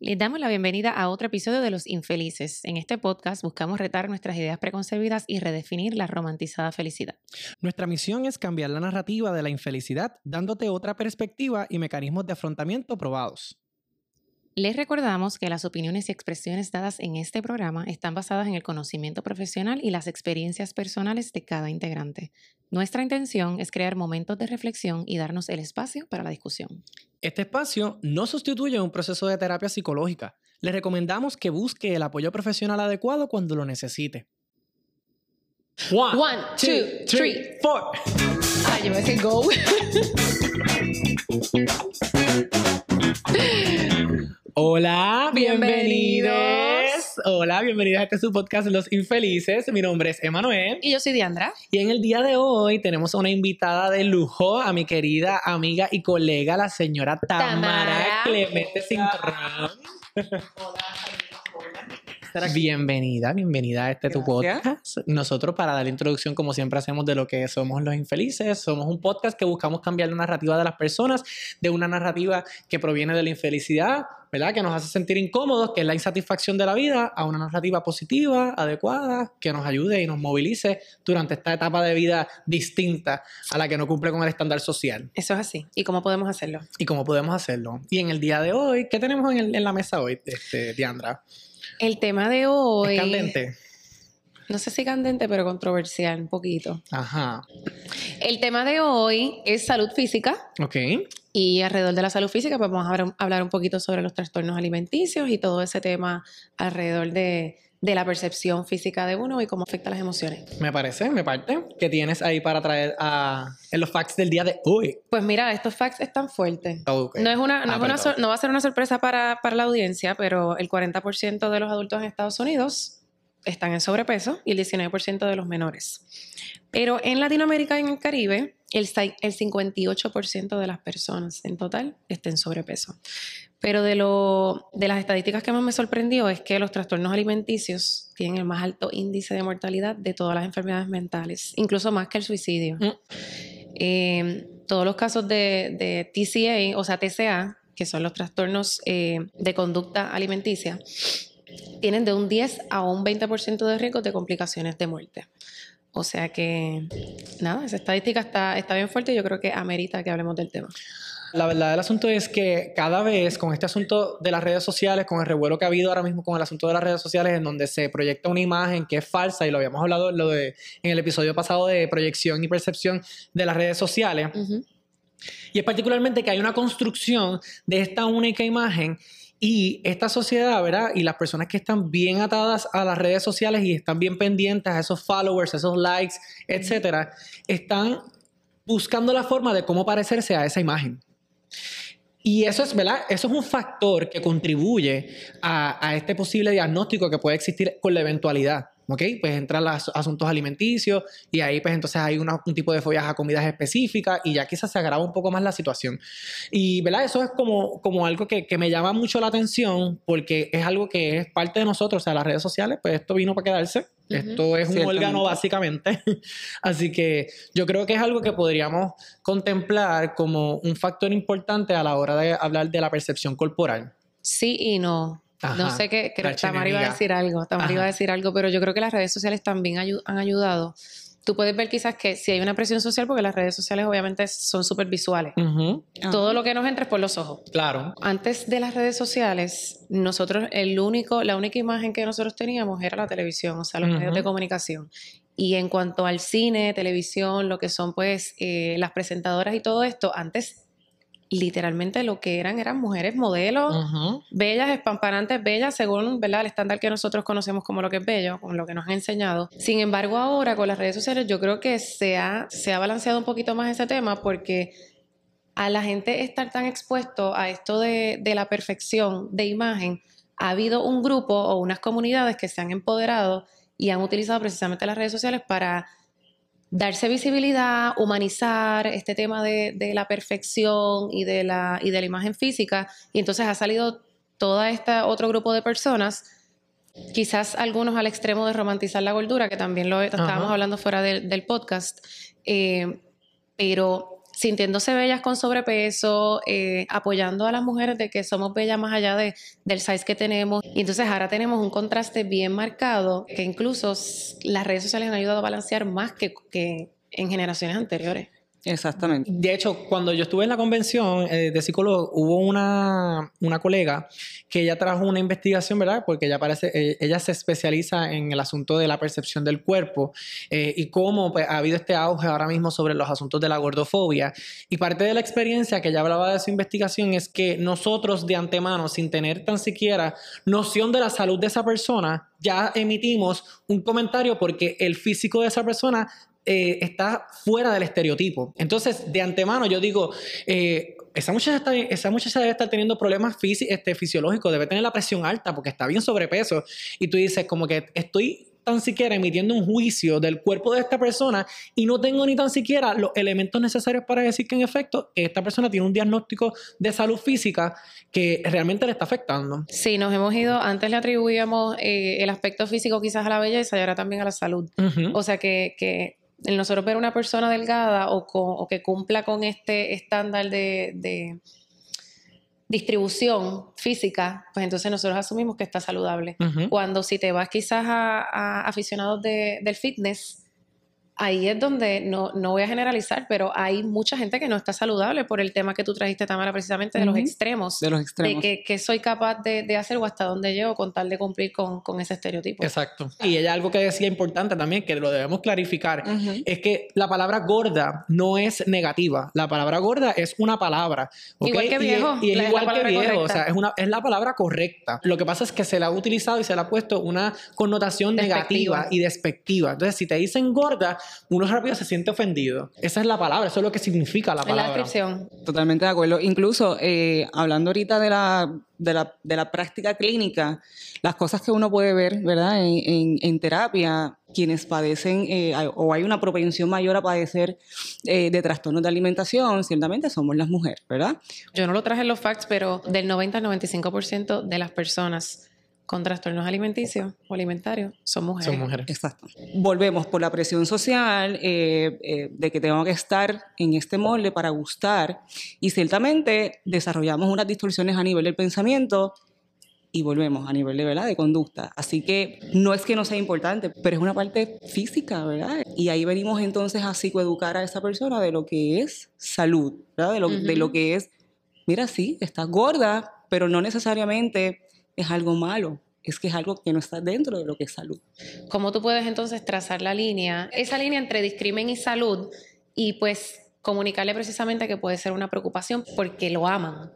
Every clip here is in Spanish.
Les damos la bienvenida a otro episodio de Los Infelices. En este podcast buscamos retar nuestras ideas preconcebidas y redefinir la romantizada felicidad. Nuestra misión es cambiar la narrativa de la infelicidad, dándote otra perspectiva y mecanismos de afrontamiento probados. Les recordamos que las opiniones y expresiones dadas en este programa están basadas en el conocimiento profesional y las experiencias personales de cada integrante. Nuestra intención es crear momentos de reflexión y darnos el espacio para la discusión. Este espacio no sustituye un proceso de terapia psicológica. Le recomendamos que busque el apoyo profesional adecuado cuando lo necesite. One, two, three, four. Ah, yo me go. Hola, bienvenidos. Hola, bienvenidos a este su podcast Los Infelices. Mi nombre es Emanuel. Y yo soy Diandra. Y en el día de hoy tenemos una invitada de lujo, a mi querida amiga y colega, la señora Tamara, Clemente Cintrón. Hola, Bienvenida, bienvenida a este tu podcast. Nosotros, para dar la introducción, como siempre hacemos, de lo que somos los infelices, somos un podcast que buscamos cambiar la narrativa de las personas, de una narrativa que proviene de la infelicidad, ¿verdad? Que nos hace sentir incómodos, que es la insatisfacción de la vida, a una narrativa positiva, adecuada, que nos ayude y nos movilice durante esta etapa de vida distinta a la que no cumple con el estándar social. Eso es así. ¿Y cómo podemos hacerlo? Y cómo podemos hacerlo. Y en el día de hoy, ¿qué tenemos en, en la mesa hoy, este, Diandra? El tema de hoy. ¿Es candente? No sé si candente, pero controversial un poquito. Ajá. El tema de hoy es salud física. Ok. Y alrededor de la salud física, pues vamos a hablar un poquito sobre los trastornos alimenticios y todo ese tema alrededor de, de la percepción física de uno y cómo afecta las emociones. Me parece, me parte. ¿Qué tienes ahí para traer a, en los facts del día de hoy? Pues mira, estos facts están fuertes. No, es una, no, ah, no, va a ser una sorpresa para, para la audiencia, pero el 40% de los adultos en Estados Unidos están en sobrepeso y el 19% de los menores. Pero en Latinoamérica y en el Caribe, el, el 58% de las personas en total están en sobrepeso. Pero de, lo, de las estadísticas que más me sorprendió es que los trastornos alimenticios tienen el más alto índice de mortalidad de todas las enfermedades mentales, incluso más que el suicidio. Mm. Eh, todos los casos de, de, TCA, o sea, TCA, que son los trastornos eh, de conducta alimenticia, tienen de un 10 a un 20% de riesgo de complicaciones de muerte. O sea que, nada, esa estadística está, está bien fuerte y yo creo que amerita que hablemos del tema. La verdad del asunto es que cada vez con este asunto de las redes sociales, con el revuelo que ha habido ahora mismo con el asunto de las redes sociales, en donde se proyecta una imagen que es falsa, y lo habíamos hablado lo de, en el episodio pasado de proyección y percepción de las redes sociales, y es particularmente que hay una construcción de esta única imagen y esta sociedad, ¿verdad? Y las personas que están bien atadas a las redes sociales y están bien pendientes a esos followers, a esos likes, etcétera, están buscando la forma de cómo parecerse a esa imagen. Y eso es, ¿verdad? Eso es un factor que contribuye a, este posible diagnóstico que puede existir con la eventualidad. ¿Ok? Pues entran los asuntos alimenticios y ahí pues entonces hay un tipo de follas a comidas específicas y ya quizás se agrava un poco más la situación. Y, ¿verdad? Eso es como, como algo que, que, me llama mucho la atención porque es algo que es parte de nosotros, o sea, las redes sociales, pues esto vino para quedarse. Esto es un órgano básicamente. Así que yo creo que es algo que podríamos contemplar como un factor importante a la hora de hablar de la percepción corporal. Sí y no. No sé qué, creo que Tamara iba a decir algo, Tamara iba a decir algo, pero yo creo que las redes sociales también han ayudado tú puedes ver quizás que si hay una presión social, porque las redes sociales obviamente son súper visuales. Todo lo que nos entra es por los ojos. Claro. Antes de las redes sociales, nosotros, el único, la única imagen que nosotros teníamos era la televisión, o sea, los medios de comunicación. Y en cuanto al cine, televisión, lo que son pues eh, las presentadoras y todo esto, antes literalmente lo que eran eran mujeres modelos, bellas, espampanantes, bellas, según ¿verdad? el estándar que nosotros conocemos como lo que es bello, con lo que nos han enseñado. Sin embargo, ahora con las redes sociales yo creo que se ha, se ha balanceado un poquito más ese tema porque a la gente estar tan expuesto a esto de, de la perfección de imagen, ha habido un grupo o unas comunidades que se han empoderado y han utilizado precisamente las redes sociales para darse visibilidad, humanizar este tema de, la perfección y de la, y de la imagen física. Y entonces ha salido todo este otro grupo de personas, quizás algunos al extremo de romantizar la gordura, que también lo estábamos hablando fuera del podcast, eh, pero sintiéndose bellas con sobrepeso, eh, apoyando a las mujeres de que somos bellas más allá de, del size que tenemos. Y entonces ahora tenemos un contraste bien marcado que incluso las redes sociales han ayudado a balancear más que, que en generaciones anteriores. Exactamente. De hecho, cuando yo estuve en la convención eh, de psicólogos, hubo una, una, colega que ella trajo una investigación, ¿verdad? Porque ella parece, eh, ella se especializa en el asunto de la percepción del cuerpo eh, y cómo pues, ha habido este auge ahora mismo sobre los asuntos de la gordofobia. Y parte de la experiencia que ella hablaba de su investigación es que nosotros de antemano, sin tener tan siquiera noción de la salud de esa persona, ya emitimos un comentario porque el físico de esa persona eh, está fuera del estereotipo. Entonces, de antemano yo digo, eh, esa, muchacha está, esa muchacha debe estar teniendo problemas este, fisiológicos, debe tener la presión alta porque está bien sobrepeso. Y tú dices, como que estoy tan siquiera emitiendo un juicio del cuerpo de esta persona y no tengo ni tan siquiera los elementos necesarios para decir que en efecto esta persona tiene un diagnóstico de salud física que realmente le está afectando. Sí, nos hemos ido, antes le atribuíamos eh, el aspecto físico quizás a la belleza y ahora también a la salud. O sea que, que el nosotros ver una persona delgada o, que cumpla con este estándar de, distribución física, pues entonces nosotros asumimos que está saludable. Cuando si te vas quizás a, aficionados del fitness, ahí es donde no, no, voy a generalizar, pero hay mucha gente que no está saludable por el tema que tú trajiste, Tamara, precisamente de los extremos. De los extremos. De que, soy capaz de, hacer o hasta dónde llego con tal de cumplir con, ese estereotipo. Exacto. Y ella algo que decía importante también, que lo debemos clarificar, es que la palabra gorda no es negativa. La palabra gorda es una palabra. Igual que viejo. Y, es, igual que viejo. O sea, es, una, es la palabra correcta. Lo que pasa es que se le ha utilizado y se le ha puesto una connotación negativa y despectiva. Entonces, si te dicen gorda, uno rápido se siente ofendido. Esa es la palabra, eso es lo que significa la palabra. la descripción. Totalmente de acuerdo. Incluso, eh, hablando ahorita de la, de la, de, la, práctica clínica, las cosas que uno puede ver, ¿verdad? En, en, terapia, quienes padecen eh, o hay una propensión mayor a padecer eh, de trastornos de alimentación, ciertamente somos las mujeres, ¿verdad? Yo no lo traje en los facts, pero del 90 al 95% de las personas con trastornos alimenticios o alimentarios son mujeres. Son mujeres. Exacto. Volvemos por la presión social eh, eh, de que tengo que estar en este molde para gustar y ciertamente desarrollamos unas distorsiones a nivel del pensamiento y volvemos a nivel de, ¿verdad? de conducta. Así que no es que no sea importante, pero es una parte física, ¿verdad? Y ahí venimos entonces a psicoeducar a esa persona de lo que es salud, ¿verdad? De lo, de lo que es, mira, sí, estás gorda, pero no necesariamente es algo malo, es que es algo que no está dentro de lo que es salud. ¿Cómo tú puedes entonces trazar la línea, esa línea entre discrimen y salud y pues comunicarle precisamente que puede ser una preocupación porque lo aman?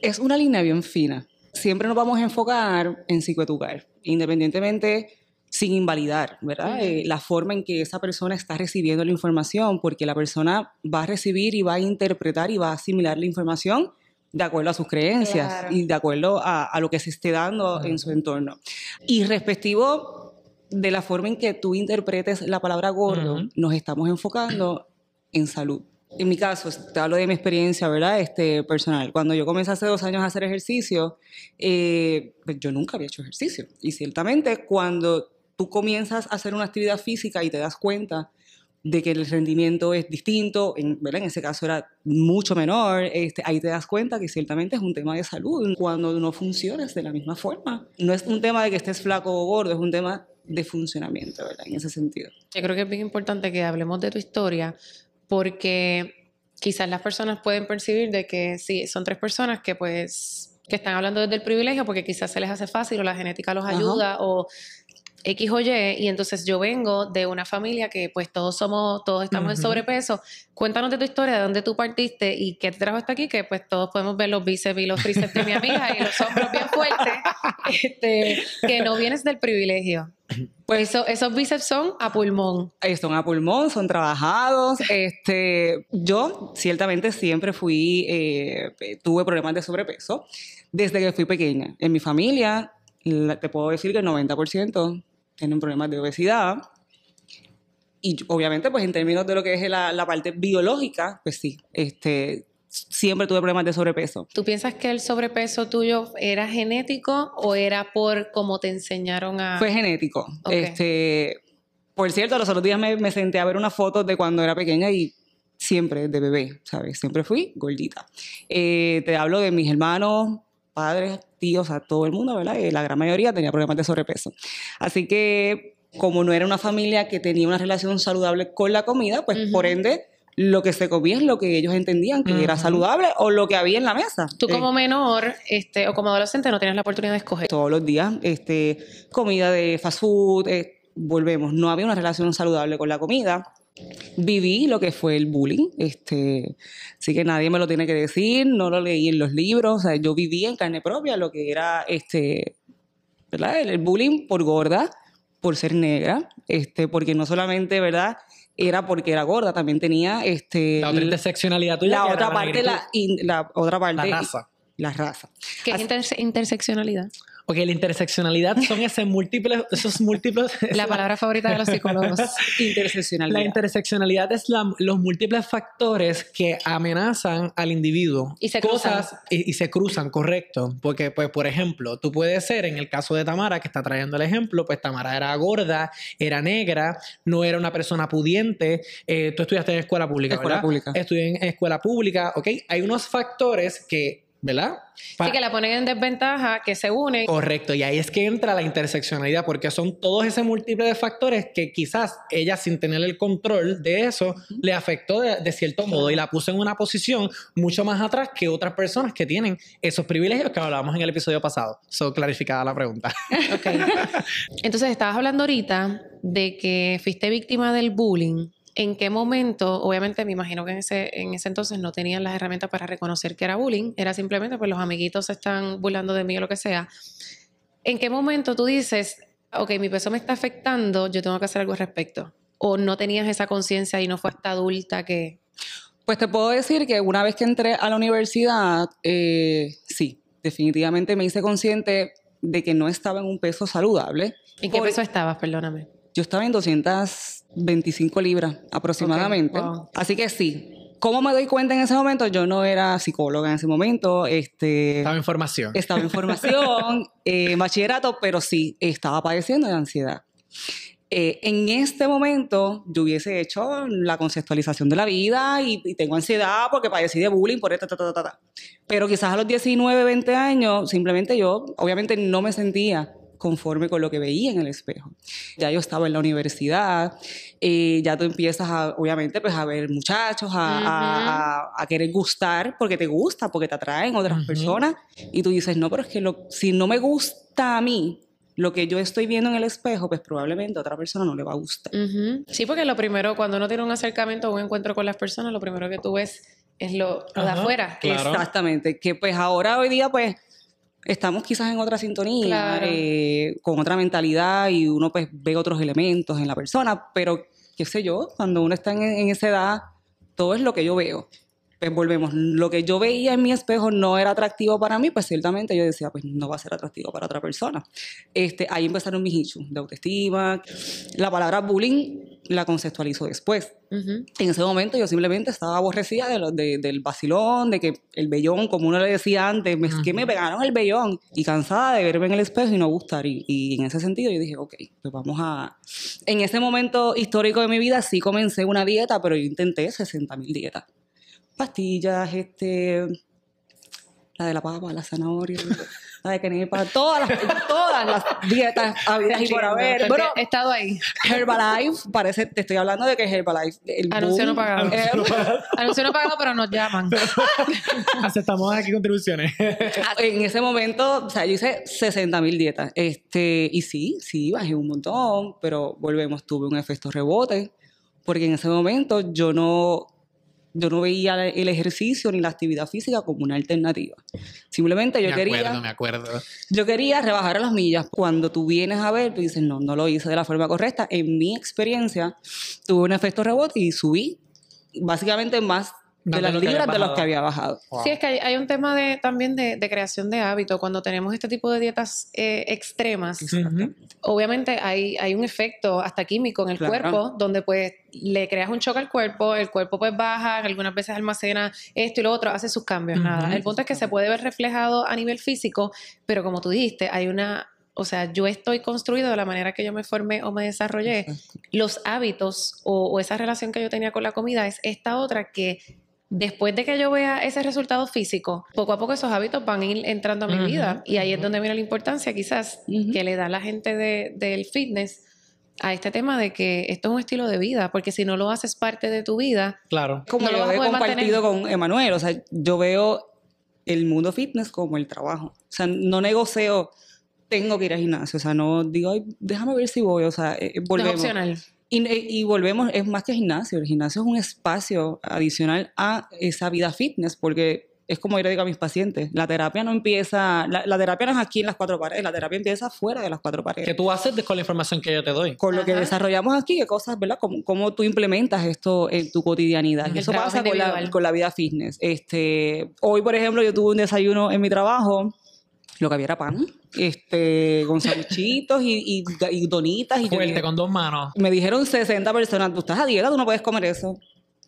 Es una línea bien fina. Siempre nos vamos a enfocar en psicoeducar, independientemente sin invalidar, ¿verdad? Eh, la forma en que esa persona está recibiendo la información, porque la persona va a recibir y va a interpretar y va a asimilar la información de acuerdo a sus creencias y de acuerdo a, lo que se esté dando en su entorno. Y respectivo de la forma en que tú interpretes la palabra gordo, nos estamos enfocando en salud. En mi caso, te hablo de mi experiencia, ¿verdad? Este, personal. Cuando yo comencé hace dos años a hacer ejercicio, eh, pues yo nunca había hecho ejercicio. Y ciertamente cuando tú comienzas a hacer una actividad física y te das cuenta de que el rendimiento es distinto, en, en ese caso era mucho menor, este, ahí te das cuenta que ciertamente es un tema de salud cuando no funcionas de la misma forma. No es un tema de que estés flaco o gordo, es un tema de funcionamiento, ¿verdad? En ese sentido. Yo creo que es bien importante que hablemos de tu historia porque quizás las personas pueden percibir de que sí, son tres personas que pues que están hablando desde el privilegio porque quizás se les hace fácil o la genética los ayuda o X o Y, y entonces yo vengo de una familia que pues todos somos, todos estamos en sobrepeso. Cuéntanos de tu historia, de dónde tú partiste y qué te trajo hasta aquí, que pues todos podemos ver los bíceps y los tríceps de mi amiga y los hombros bien fuertes, este, que no vienes del privilegio. Pues eso, esos bíceps son a pulmón. Son a pulmón, son trabajados. Este, yo ciertamente siempre fui, eh, tuve problemas de sobrepeso desde que fui pequeña. En mi familia, te puedo decir que el 90% tienen problemas de obesidad. Y obviamente, pues en términos de lo que es la, la parte biológica, pues sí, este, siempre tuve problemas de sobrepeso. ¿Tú piensas que el sobrepeso tuyo era genético o era por cómo te enseñaron a...? Fue genético. Este, por cierto, los otros días me, me senté a ver una foto de cuando era pequeña y siempre de bebé, ¿sabes? Siempre fui gordita. Eh, te hablo de mis hermanos, padres, tíos, a todo el mundo, ¿verdad? la gran mayoría tenía problemas de sobrepeso. Así que como no era una familia que tenía una relación saludable con la comida, pues por ende lo que se comía es lo que ellos entendían que era saludable o lo que había en la mesa. Tú como menor este, o como adolescente no tenías la oportunidad de escoger. Todos los días, este, comida de fast food, eh, volvemos, no había una relación saludable con la comida. Viví lo que fue el bullying, este, así que nadie me lo tiene que decir, no lo leí en los libros, o sea, yo viví en carne propia lo que era este, ¿verdad? El, bullying por gorda, por ser negra, este, porque no solamente, ¿verdad? era porque era gorda, también tenía este la otra interseccionalidad tuya. La otra parte, la, la, otra parte. La raza. La raza. ¿Qué es interseccionalidad? Porque la interseccionalidad son ese múltiples, esos múltiples... La palabra favorita de los psicólogos. interseccionalidad. La interseccionalidad es los múltiples factores que amenazan al individuo. Y se cruzan. y, se cruzan, correcto. Porque, pues, por ejemplo, tú puedes ser, en el caso de Tamara, que está trayendo el ejemplo, pues Tamara era gorda, era negra, no era una persona pudiente. Eh, tú estudiaste en escuela pública, escuela pública. Estudié en escuela pública, ¿ok? Hay unos factores que ¿verdad? sí, que la ponen en desventaja, que se unen. Correcto, y ahí es que entra la interseccionalidad, porque son todos ese múltiple de factores que quizás ella, sin tener el control de eso, le afectó de, cierto modo y la puso en una posición mucho más atrás que otras personas que tienen esos privilegios que hablábamos en el episodio pasado. So, clarificada la pregunta. ok. Entonces, estabas hablando ahorita de que fuiste víctima del bullying ¿En qué momento? Obviamente me imagino que en ese, en ese entonces no tenían las herramientas para reconocer que era bullying, era simplemente pues los amiguitos se están burlando de mí o lo que sea. ¿En qué momento tú dices, ok, mi peso me está afectando, yo tengo que hacer algo al respecto? ¿O no tenías esa conciencia y no fue hasta adulta que...? Pues te puedo decir que una vez que entré a la universidad, eh, sí, definitivamente me hice consciente de que no estaba en un peso saludable. ¿En qué peso estabas? Perdóname. Yo estaba en 225 libras aproximadamente. Así que sí. ¿Cómo me doy cuenta en ese momento? Yo no era psicóloga en ese momento. Este, estaba en formación. Estaba en formación, eh, bachillerato, pero sí, estaba padeciendo de ansiedad. Eh, en este momento yo hubiese hecho la conceptualización de la vida y, tengo ansiedad porque padecí de bullying, por esto, ta, ta, ta, Pero quizás a los 19, 20 años, simplemente yo, obviamente no me sentía conforme con lo que veía en el espejo. Ya yo estaba en la universidad, y ya tú empiezas a, obviamente, pues a ver muchachos, a, a, querer gustar porque te gusta, porque te atraen otras personas, y tú dices, no, pero es que lo, si no me gusta a mí, lo que yo estoy viendo en el espejo, pues probablemente a otra persona no le va a gustar. Sí, porque lo primero, cuando uno tiene un acercamiento o un encuentro con las personas, lo primero que tú ves es lo, de afuera. Exactamente, que pues ahora hoy día pues estamos quizás en otra sintonía, eh, con otra mentalidad y uno pues ve otros elementos en la persona, pero qué sé yo, cuando uno está en, esa edad, todo es lo que yo veo. Pues volvemos, lo que yo veía en mi espejo no era atractivo para mí, pues ciertamente yo decía, pues no va a ser atractivo para otra persona. Este, ahí empezaron mis issues de autoestima. La palabra bullying la conceptualizo después. En ese momento yo simplemente estaba aborrecida de del vacilón, de que el vellón, como uno le decía antes, es que me pegaron el vellón y cansada de verme en el espejo y no gustar. Y, y, en ese sentido yo dije, ok, pues vamos a... En ese momento histórico de mi vida sí comencé una dieta, pero yo intenté 60 mil dietas. Pastillas, este, la de la papa, la zanahoria, la de quenepa, todas las, todas las dietas habidas y por haber. Bueno, he estado ahí. Herbalife, parece, te estoy hablando de que Herbalife. El Anuncio no pagado. Anuncio no pagado, pero nos llaman. Aceptamos aquí contribuciones. en ese momento, o sea, yo hice 60 mil dietas. Este, y sí, sí, bajé un montón, pero volvemos, tuve un efecto rebote, porque en ese momento yo no yo no veía el ejercicio ni la actividad física como una alternativa. Simplemente yo quería... Me acuerdo, me acuerdo. Yo quería rebajar las millas. Cuando tú vienes a ver, tú dices, no, no lo hice de la forma correcta. En mi experiencia, tuve un efecto rebote y subí básicamente más de las libras de los que había bajado. Sí, es que hay, un tema de, también de, creación de hábito. Cuando tenemos este tipo de dietas eh, extremas, obviamente hay, hay un efecto hasta químico en el cuerpo, donde pues le creas un choque al cuerpo, el cuerpo pues baja, algunas veces almacena esto y lo otro, hace sus cambios, nada. El punto es que se puede ver reflejado a nivel físico, pero como tú dijiste, hay una o sea, yo estoy construido de la manera que yo me formé o me desarrollé, los hábitos o, o esa relación que yo tenía con la comida es esta otra que después de que yo vea ese resultado físico, poco a poco esos hábitos van a ir entrando a mi vida. Y ahí es donde viene la importancia quizás que le da la gente de, del fitness a este tema de que esto es un estilo de vida, porque si no lo haces parte de tu vida, Claro. Como No lo he compartido mantener. con Emanuel, o sea, yo veo el mundo fitness como el trabajo. O sea, no negocio, tengo que ir al gimnasio, o sea, no digo, Ay, déjame ver si voy, o sea, eh, no es volvemos. opcional. Y, y volvemos, es más que gimnasio, el gimnasio es un espacio adicional a esa vida fitness, porque es como yo le digo a mis pacientes, la terapia no empieza, la, la terapia no es aquí en las cuatro paredes, la terapia empieza fuera de las cuatro paredes. ¿Qué tú haces con la información que yo te doy? Con lo que Ajá. desarrollamos aquí, qué cosas, ¿verdad? Cómo, cómo tú implementas esto en tu cotidianidad. El Eso pasa con la, con la vida fitness. Este, hoy, por ejemplo, yo tuve un desayuno en mi trabajo, lo que había era pan, este, con sanguchitos y, y, y donitas. Y yo Fuerte, dije- con dos manos. me dijeron 60 personas, tú estás a dieta, tú no puedes comer eso.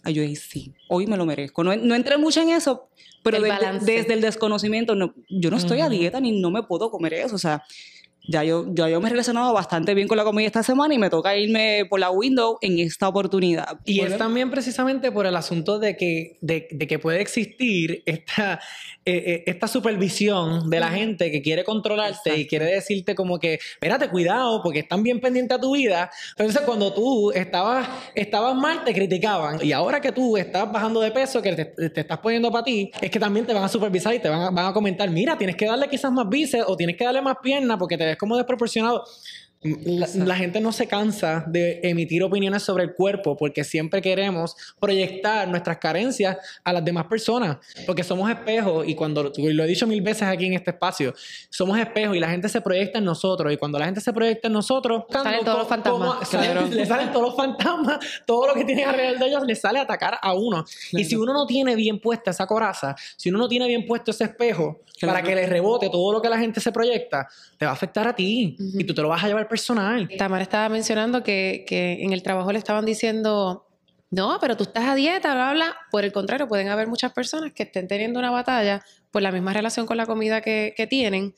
Ay, yo dije, sí, hoy me lo merezco. No, no entré mucho en eso, pero El desde, el desconocimiento, no, yo no estoy a dieta ni no me puedo comer eso. O sea, ya yo, ya yo me he relacionado bastante bien con la comida esta semana y me toca irme por la window en esta oportunidad. Y es también precisamente por el asunto de que, de, de que puede existir esta, eh, eh, esta supervisión de la gente que quiere controlarte y quiere decirte como que, espérate, cuidado, porque están bien pendientes a tu vida. Entonces, cuando tú estabas, estabas mal, te criticaban. Y ahora que tú estás bajando de peso, que te, te estás poniendo para ti, es que también te van a supervisar y te van a, van a comentar, mira, tienes que darle quizás más bíceps o tienes que darle más pierna porque te como desproporcionado. La, la gente no se cansa de emitir opiniones sobre el cuerpo porque siempre queremos proyectar nuestras carencias a las demás personas porque somos espejos y cuando lo he dicho mil veces aquí en este espacio somos espejos y la gente se proyecta en nosotros y cuando la gente se proyecta en nosotros Salen todos los fantasmas. salen- le salen todos los fantasmas todo lo que tienen alrededor de ellos les sale a atacar a uno y si uno no tiene bien puesta esa coraza si uno no tiene bien puesto ese espejo Claro. para que le rebote todo lo que la gente se proyecta te va a afectar a ti y tú te lo vas a llevar personal Tamara estaba mencionando que, que en el trabajo le estaban diciendo, no, pero tú estás a dieta, bla, bla. Por el contrario, pueden haber muchas personas que estén teniendo una batalla por la misma relación con la comida que, que tienen,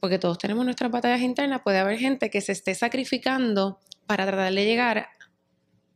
porque todos tenemos nuestras batallas internas. Puede haber gente que se esté sacrificando para tratar de llegar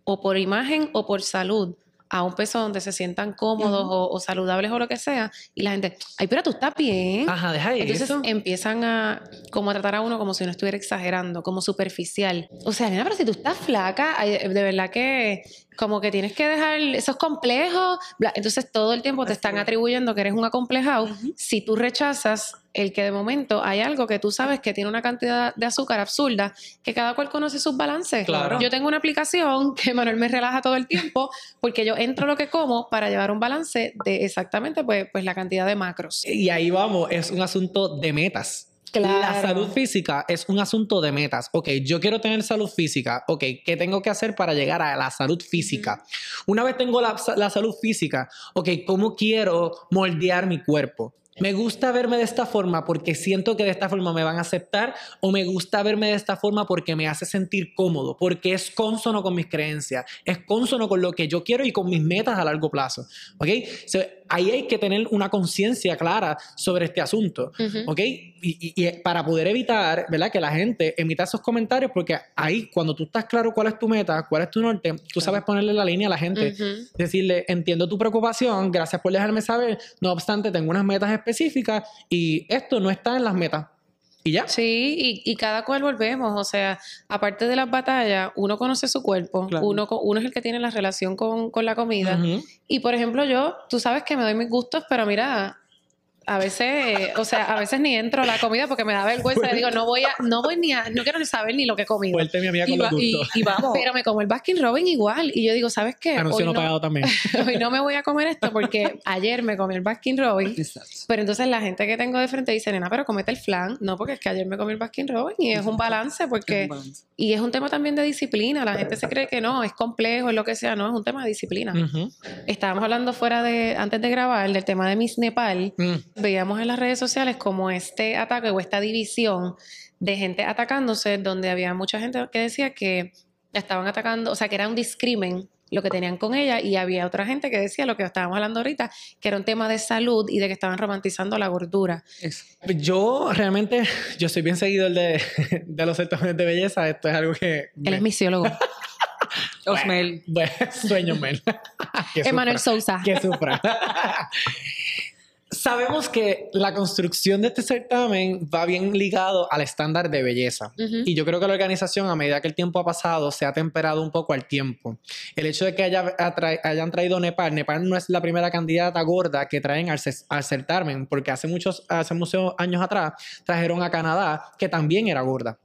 o por imagen o por salud a un peso donde se sientan cómodos o, o saludables o lo que sea, y la gente, ay, pero tú estás bien. Ajá, deja de Entonces eso. empiezan a como a tratar a uno como si uno estuviera exagerando, como superficial. O sea, nena, pero si tú estás flaca, de verdad que como que tienes que dejar esos complejos. bla. Entonces todo el tiempo te están es. atribuyendo que eres un acomplejado. Si tú rechazas el que de momento hay algo que tú sabes que tiene una cantidad de azúcar absurda, que cada cual conoce sus balances. Claro. Yo tengo una aplicación que Manuel me relaja todo el tiempo porque yo entro lo que como para llevar un balance de exactamente pues, pues la cantidad de macros. Y ahí vamos, es un asunto de metas. Claro. La salud física es un asunto de metas. Ok, yo quiero tener salud física. Ok, ¿qué tengo que hacer para llegar a la salud física? Una vez tengo la, la salud física, ok, ¿cómo quiero moldear mi cuerpo? Me gusta verme de esta forma porque siento que de esta forma me van a aceptar o me gusta verme de esta forma porque me hace sentir cómodo, porque es consono con mis creencias, es consono con lo que yo quiero y con mis metas a largo plazo. ¿Ok? So, ahí hay que tener una conciencia clara sobre este asunto. ¿Ok? Y, y- y para poder evitar, ¿verdad? Que la gente emita esos comentarios, porque ahí, cuando tú estás claro cuál es tu meta, cuál es tu norte, tú sabes ponerle la línea a la gente. Ujú. Decirle, entiendo tu preocupación, gracias por dejarme saber. No obstante, tengo unas metas específicas y esto no está en las metas. Y ya. Sí, y, y cada cual volvemos, o sea, aparte de las batallas, uno conoce su cuerpo, Claro. uno, uno es el que tiene la relación con, con la comida. Y por ejemplo, yo, tú sabes que me doy mis gustos, pero mira, a veces, o sea, a veces ni entro a la comida porque me da vergüenza. y digo, no voy a, no voy ni a, no quiero ni saber ni lo que he comido. Fuerte mi amiga Y, con los va- y- y vamos. Pero me como el Baskin Robin igual. Y yo digo, ¿sabes qué? Anuncio Hoy no pagado también. hoy no me voy a comer esto porque ayer me comí el Baskin Robin. Exacto. Pero entonces la gente que tengo de frente dice, nena, pero comete el flan. No, porque es que ayer me comí el Baskin Robin y es un balance porque... Es un balance. Y es un tema también de disciplina. La gente se cree que no, es complejo, es lo que sea. No, es un tema de disciplina. Estábamos hablando fuera de, antes de grabar, del tema de Miss Nepal. Mm. Veíamos en las redes sociales como este ataque o esta división de gente atacándose, donde había mucha gente que decía que la estaban atacando, o sea, que era un discrimen lo que tenían con ella y había otra gente que decía lo que estábamos hablando ahorita, que era un tema de salud y de que estaban romantizando la gordura. Yo realmente, yo soy bien seguidor de, de los certámenes de belleza, esto es algo que... Él es misiólogo. Osmel. Bueno, sueño Mel. Emanuel Sousa. Que sufra. Sabemos que la construcción de este certamen va bien ligado al estándar de belleza. Y yo creo que la organización, a medida que el tiempo ha pasado, se ha temperado un poco al tiempo. El hecho de que haya, hayan traído Nepal, Nepal no es la primera candidata gorda que traen al, al certamen, porque hace muchos, hace muchos años atrás trajeron a Canadá, que también era gorda.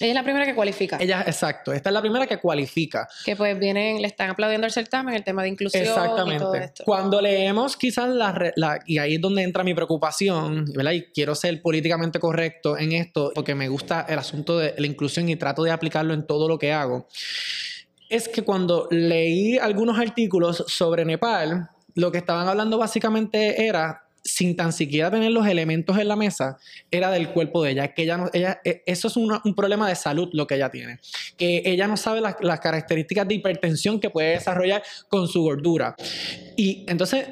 Ella es la primera que cualifica. Ella, exacto. Esta es la primera que cualifica. Que pues vienen, le están aplaudiendo el certamen, el tema de inclusión. Exactamente. Y todo esto. Cuando leemos quizás la, Y ahí es donde entra mi preocupación, ¿verdad? Y quiero ser políticamente correcto en esto, porque me gusta el asunto de la inclusión y trato de aplicarlo en todo lo que hago. Es que cuando leí algunos artículos sobre Nepal, lo que estaban hablando básicamente era sin tan siquiera tener los elementos en la mesa, era del cuerpo de ella. Que ella, no, ella e, eso es un problema de salud lo que ella tiene. Que ella no sabe las, características de hipertensión que puede desarrollar con su gordura. Y entonces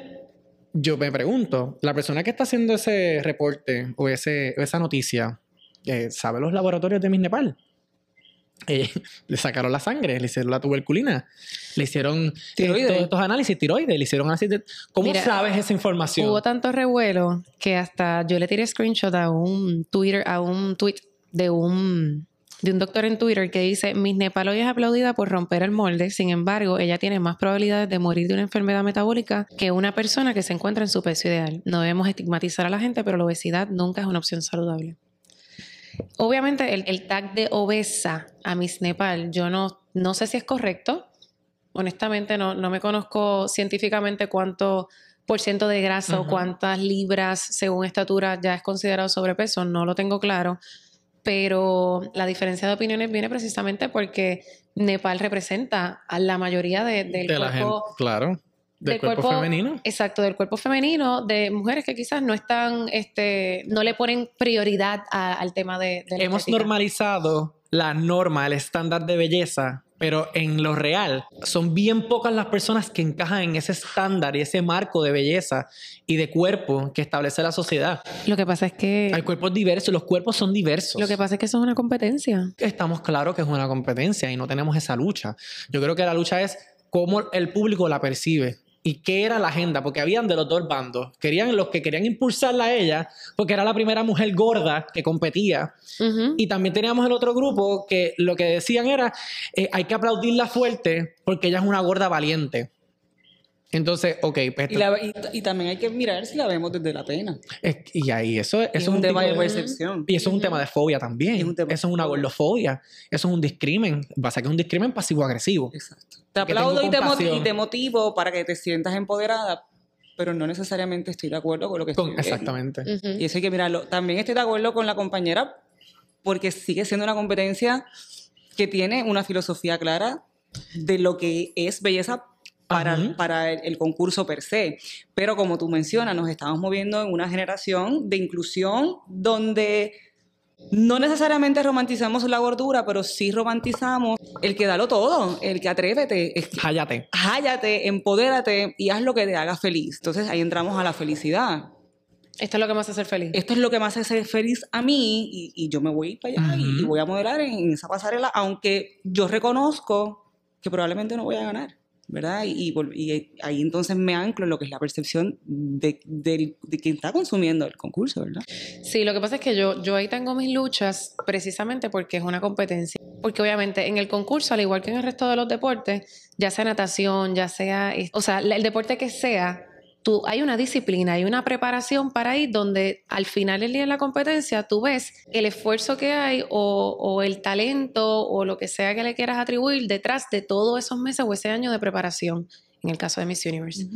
yo me pregunto, la persona que está haciendo ese reporte o, ese, esa noticia, eh, ¿sabe los laboratorios de Miss Nepal? Eh, le sacaron la sangre, le hicieron la tuberculina, le hicieron eh, todos estos análisis, tiroides, le hicieron análisis ¿Cómo sabes esa información? Hubo tanto revuelo que hasta yo le tiré screenshot a un Twitter, a un tweet de un de un doctor en Twitter que dice, Miss Nepal hoy es aplaudida por romper el molde, sin embargo, ella tiene más probabilidades de morir de una enfermedad metabólica que una persona que se encuentra en su peso ideal. No debemos estigmatizar a la gente, pero la obesidad nunca es una opción saludable. Obviamente el, tag de obesa a Miss Nepal, yo no, no sé si es correcto. Honestamente, no, no me conozco científicamente cuánto por ciento de grasa o cuántas libras según estatura ya es considerado sobrepeso, no lo tengo claro. Pero la diferencia de opiniones viene precisamente porque Nepal representa a la mayoría de, del de La gente, claro del, cuerpo, femenino. Exacto, del cuerpo femenino, de mujeres que quizás no están, este, no le ponen prioridad al tema de, de Hemos normalizado la norma, el estándar de belleza, pero en lo real son bien pocas las personas que encajan en ese estándar y ese marco de belleza y de cuerpo que establece la sociedad. Lo que pasa es que... Hay cuerpos diversos, los cuerpos son diversos. Lo que pasa es que eso es una competencia. Estamos claros que es una competencia y no tenemos esa lucha. Yo creo que la lucha es cómo el público la percibe y qué era la agenda, porque habían de los dos bandos. Querían los que querían impulsarla a ella, porque era la primera mujer gorda que competía. Y también teníamos el otro grupo que lo que decían era, eh, hay que aplaudirla fuerte porque ella es una gorda valiente. Entonces, ok. Pues y, también hay que mirar si la vemos desde la pena. y ahí, eso, es un, tema de percepción. Y eso es un tema de fobia también. eso es una gordofobia. Eso es un discrimen. Pasa que es un discrimen pasivo-agresivo. Exacto. Te aplaudo y te, motivo para que te sientas empoderada, pero no necesariamente estoy de acuerdo con lo que estoy Exactamente. Y eso hay que mirarlo. También estoy de acuerdo con la compañera porque sigue siendo una competencia que tiene una filosofía clara de lo que es belleza para, el, concurso per se. Pero como tú mencionas, nos estamos moviendo en una generación de inclusión donde no necesariamente romantizamos la gordura, pero sí romantizamos el que dalo todo, el que atrévete. Hállate. Hállate, empodérate y haz lo que te haga feliz. Entonces ahí entramos a la felicidad. Esto es lo que me hace ser feliz. Esto es lo que me hace ser feliz a mí y, yo me voy para allá y, voy a modelar en esa pasarela, aunque yo reconozco que probablemente no voy a ganar. ¿Verdad? Y, ahí entonces me anclo en lo que es la percepción de, de, quien está consumiendo el concurso, ¿verdad? Sí, lo que pasa es que yo, yo ahí tengo mis luchas precisamente porque es una competencia. Porque obviamente en el concurso, al igual que en el resto de los deportes, ya sea natación, ya sea, o sea, el deporte que sea, tú, hay una disciplina, hay una preparación para ir donde al final del día de la competencia tú ves el esfuerzo que hay o, el talento o lo que sea que le quieras atribuir detrás de todos esos meses o ese año de preparación, en el caso de Miss Universe.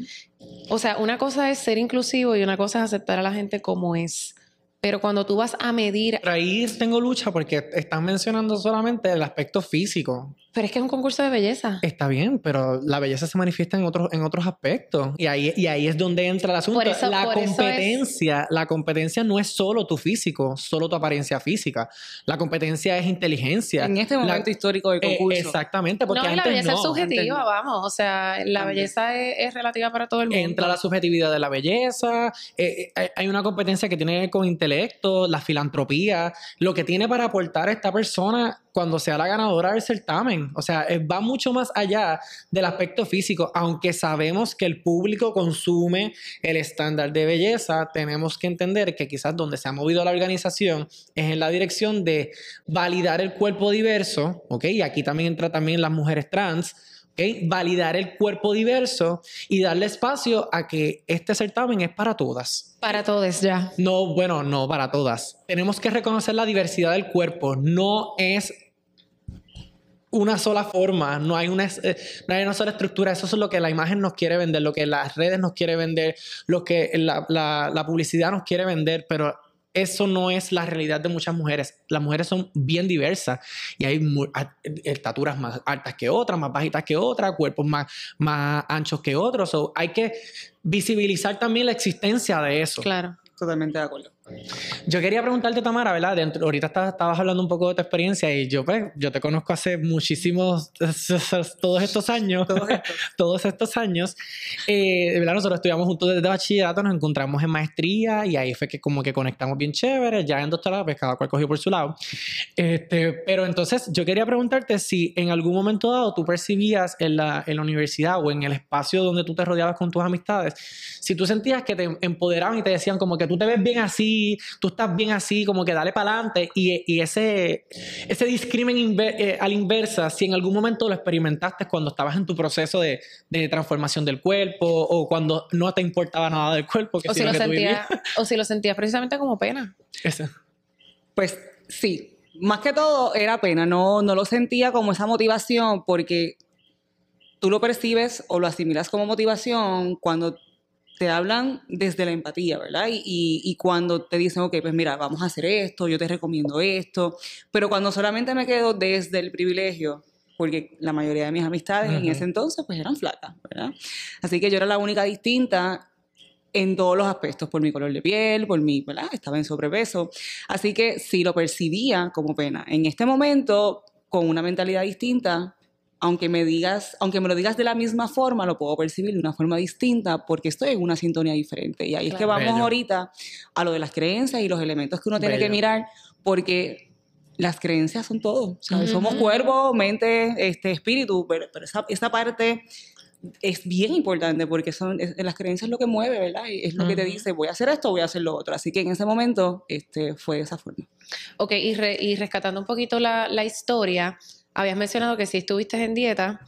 O sea, una cosa es ser inclusivo y una cosa es aceptar a la gente como es. Pero cuando tú vas a medir... Ahí tengo lucha porque están mencionando solamente el aspecto físico Pero es que es un concurso de belleza. Está bien, pero la belleza se manifiesta en otros, en otros aspectos. Y ahí, y ahí es donde entra el asunto. la competencia, la competencia no es solo tu físico, solo tu apariencia física. La competencia es inteligencia. En este momento histórico del eh, concurso. exactamente, porque no, la belleza es subjetiva, vamos. O sea, la belleza es, relativa para todo el mundo. Entra la subjetividad de la belleza. Eh, eh, hay una competencia que tiene que ver con intelecto, la filantropía, lo que tiene para aportar a esta persona cuando sea la ganadora del certamen. O sea, eh, va mucho más allá del aspecto físico. Aunque sabemos que el público consume el estándar de belleza, tenemos que entender que quizás donde se ha movido la organización es en la dirección de validar el cuerpo diverso, ¿ok? Y aquí también entra también las mujeres trans. ¿Okay? Validar el cuerpo diverso y darle espacio a que este certamen es para todas. Para todas, ya. No, bueno, no para todas. Tenemos que reconocer la diversidad del cuerpo. No es una sola forma, no hay una, eh, no hay una sola estructura. Eso es lo que la imagen nos quiere vender, lo que las redes nos quiere vender, lo que la, la, publicidad nos quiere vender, pero eso no es la realidad de muchas mujeres. Las mujeres son bien diversas y hay estaturas más altas que otras, más bajitas que otras, cuerpos más, más anchos que otros. hay que visibilizar también la existencia de eso. Claro. Totalmente de acuerdo. Yo quería preguntarte, Tamara, ¿verdad? Dentro, ahorita estabas, hablando un poco de tu experiencia y yo, pues, yo te conozco hace muchísimos, todos estos años, todos estos, años. Eh, ¿verdad? Nosotros estudiamos juntos desde bachillerato, nos encontramos en maestría y ahí fue que como que conectamos bien chévere, ya en doctorado, pues cada cual cogió por su lado. Este, pero entonces yo quería preguntarte si en algún momento dado tú percibías en la, en la universidad o en el espacio donde tú te rodeabas con tus amistades, si tú sentías que te empoderaban y te decían como que tú te ves bien así, tú estás bien así, como que dale para adelante. Y, y, ese, ese discrimen eh, a la inversa, si en algún momento lo experimentaste cuando estabas en tu proceso de, de transformación del cuerpo o cuando no te importaba nada del cuerpo. Que o, si lo sentía, o si lo sentías precisamente como pena. Eso. Pues sí. Más que todo era pena, no, no lo sentía como esa motivación porque tú lo percibes o lo asimilas como motivación cuando te hablan desde la empatía, ¿verdad? Y, cuando te dicen, ok, pues mira, vamos a hacer esto, yo te recomiendo esto, pero cuando solamente me quedo desde el privilegio, porque la mayoría de mis amistades en ese entonces pues eran flacas, ¿verdad? Así que yo era la única distinta en todos los aspectos, por mi color de piel, por mi, ¿verdad? Estaba en sobrepeso. Así que sí lo percibía como pena. En este momento, con una mentalidad distinta, aunque me digas, aunque me lo digas de la misma forma, lo puedo percibir de una forma distinta porque estoy en una sintonía diferente. Y ahí es que vamos ahorita a lo de las creencias y los elementos que uno tiene que mirar porque las creencias son todo. Somos cuerpo, mente, este, espíritu, pero, esa, esa, parte es bien importante porque son las creencias es lo que mueve, ¿verdad? Y es lo que te dice, voy a hacer esto, voy a hacer lo otro. Así que en ese momento este, fue de esa forma. Ok, y, y rescatando un poquito la, la historia, habías mencionado que si estuviste en dieta,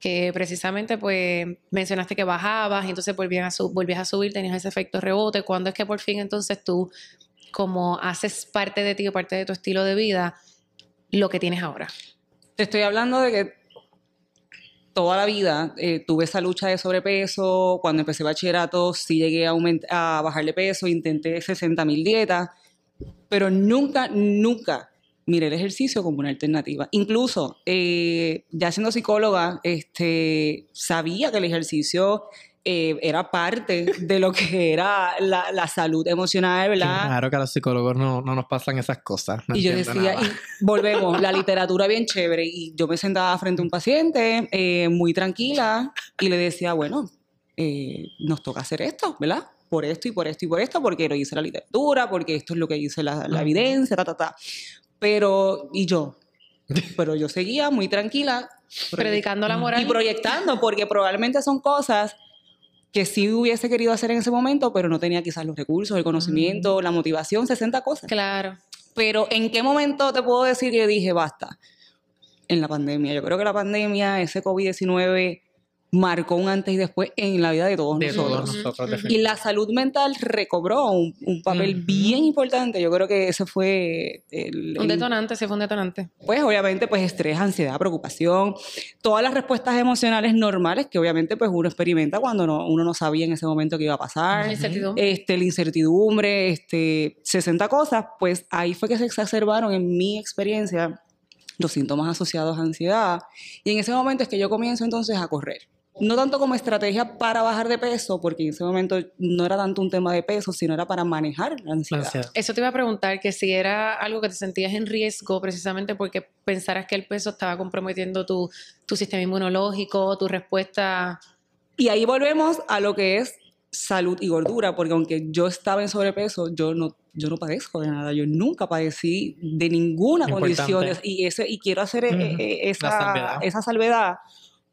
que precisamente pues mencionaste que bajabas y entonces volvías a, subir, tenías ese efecto rebote. ¿Cuándo es que por fin entonces tú, como haces parte de ti o parte de tu estilo de vida, lo que tienes ahora? Te estoy hablando de que toda la vida eh, tuve esa lucha de sobrepeso. Cuando empecé bachillerato sí llegué a, a bajar de peso, intenté 60 mil dietas, pero nunca, nunca miré el ejercicio como una alternativa. Incluso, eh, ya siendo psicóloga, este, sabía que el ejercicio eh, era parte de lo que era la, salud emocional, ¿verdad? Claro que a los psicólogos no, nos pasan esas cosas. y yo decía, y volvemos, la literatura bien chévere. Y yo me sentaba frente a un paciente eh, muy tranquila y le decía, bueno, nos toca hacer esto, ¿verdad? por esto y por esto y por esto, porque lo dice la literatura, porque esto es lo que dice la, la evidencia, ta, ta, ta. Pero, y yo, pero yo seguía muy tranquila. Predicando la moral. Y proyectando, porque probablemente son cosas que sí hubiese querido hacer en ese momento, pero no tenía quizás los recursos, el conocimiento, la motivación, 60 cosas. Claro. Pero ¿en qué momento te puedo decir que dije basta? En la pandemia. Yo creo que la pandemia, ese COVID-19 marcó un antes y después en la vida de todos nosotros. y la salud mental recobró un, papel bien importante. Yo creo que ese fue el, un detonante, sí fue un detonante. Pues obviamente pues estrés, ansiedad, preocupación, todas las respuestas emocionales normales que obviamente pues uno experimenta cuando no, uno no sabía en ese momento qué iba a pasar. incertidumbre. Este, la incertidumbre, este, 60 cosas, pues ahí fue que se exacerbaron en mi experiencia los síntomas asociados a ansiedad. Y en ese momento es que yo comienzo entonces a correr. No tanto como estrategia para bajar de peso, porque en ese momento no era tanto un tema de peso, sino era para manejar la ansiedad. Eso te iba a preguntar, que si era algo que te sentías en riesgo precisamente porque pensaras que el peso estaba comprometiendo tu, tu sistema inmunológico, tu respuesta. Y ahí volvemos a lo que es salud y gordura, porque aunque yo estaba en sobrepeso, yo no yo no padezco de nada, yo nunca padecí de ninguna condición y, ese, y quiero hacer eh, eh, esa, salvedad. esa salvedad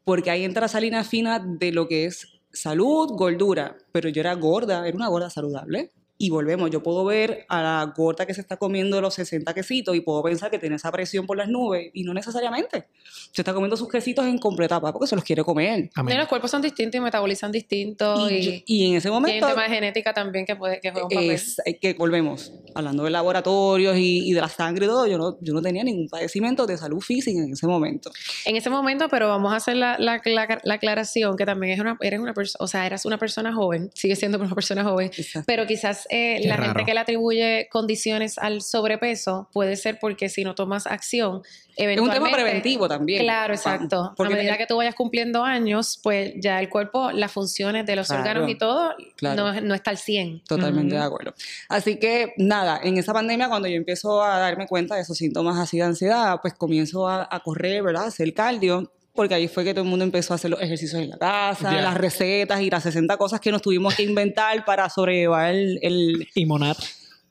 porque ahí entra esa línea fina de lo que es salud, gordura, pero yo era gorda, era una gorda saludable. Y volvemos, yo puedo ver a la gorda que se está comiendo los 60 quesitos y puedo pensar que tiene esa presión por las nubes y no necesariamente. Se está comiendo sus quesitos en completa paz porque se los quiere comer. los cuerpos son distintos y metabolizan distintos. Y, y, en ese momento... Y hay un tema de genética también que, puede, que juega un papel. Es, que volvemos, hablando de laboratorios y, de la sangre y todo, yo no, yo no tenía ningún padecimiento de salud física en ese momento. En ese momento, pero vamos a hacer la, la, la, aclaración que también es una, eres una persona, o sea, eras una persona joven, sigue siendo una persona joven, pero quizás eh, la gente que le atribuye condiciones al sobrepeso puede ser porque si no tomas acción, eventualmente... Es un tema preventivo también. Claro, exacto. a medida que tú vayas cumpliendo años, pues ya el cuerpo, las funciones de los órganos y todo, no, está al 100. Totalmente de acuerdo. Así que nada, en esa pandemia cuando yo empiezo a darme cuenta de esos síntomas así de ansiedad, pues comienzo a, correr, ¿verdad? hacer cardio porque ahí fue que todo el mundo empezó a hacer los ejercicios en la casa, las recetas y las 60 cosas que nos tuvimos que inventar para sobrellevar el... el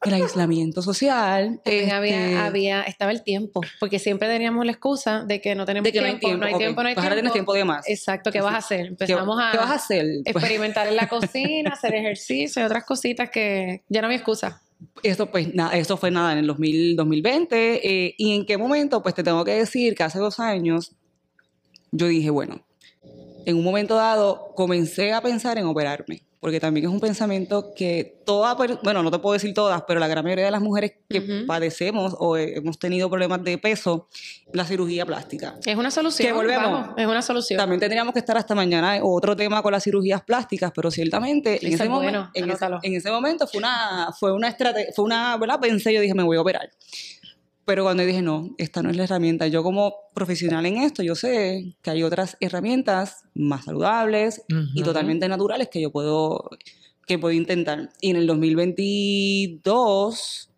El aislamiento social. había, este había, estaba el tiempo, porque siempre teníamos la excusa de que no tenemos tiempo, no hay tiempo, no hay tiempo, no hay pues ahora tienes tiempo de más. Exacto, ¿qué vas a hacer? Empezamos a, ¿qué vas a hacer? Pues experimentar en la cocina, hacer ejercicio y otras cositas que ya no había excusa. Esto, pues, fue nada en el 2020. Eh, ¿Y en qué momento? Pues te tengo que decir que hace dos años yo dije, bueno, en un momento dado comencé a pensar en operarme, porque también es un pensamiento que toda, bueno, no te puedo decir todas, pero la gran mayoría de las mujeres que padecemos o hemos tenido problemas de peso, la cirugía plástica. Es una solución. Que volvemos. es una solución. También tendríamos que estar hasta mañana otro tema con las cirugías plásticas, pero ciertamente en ese, momento, en, ese, momento fue una, fue una estrategia, fue una, ¿verdad? Pensé, yo dije, me voy a operar. Pero cuando dije, no, esta no es la herramienta, yo como profesional en esto, yo sé que hay otras herramientas más saludables y totalmente naturales que yo puedo, que puedo intentar. Y en el 2022,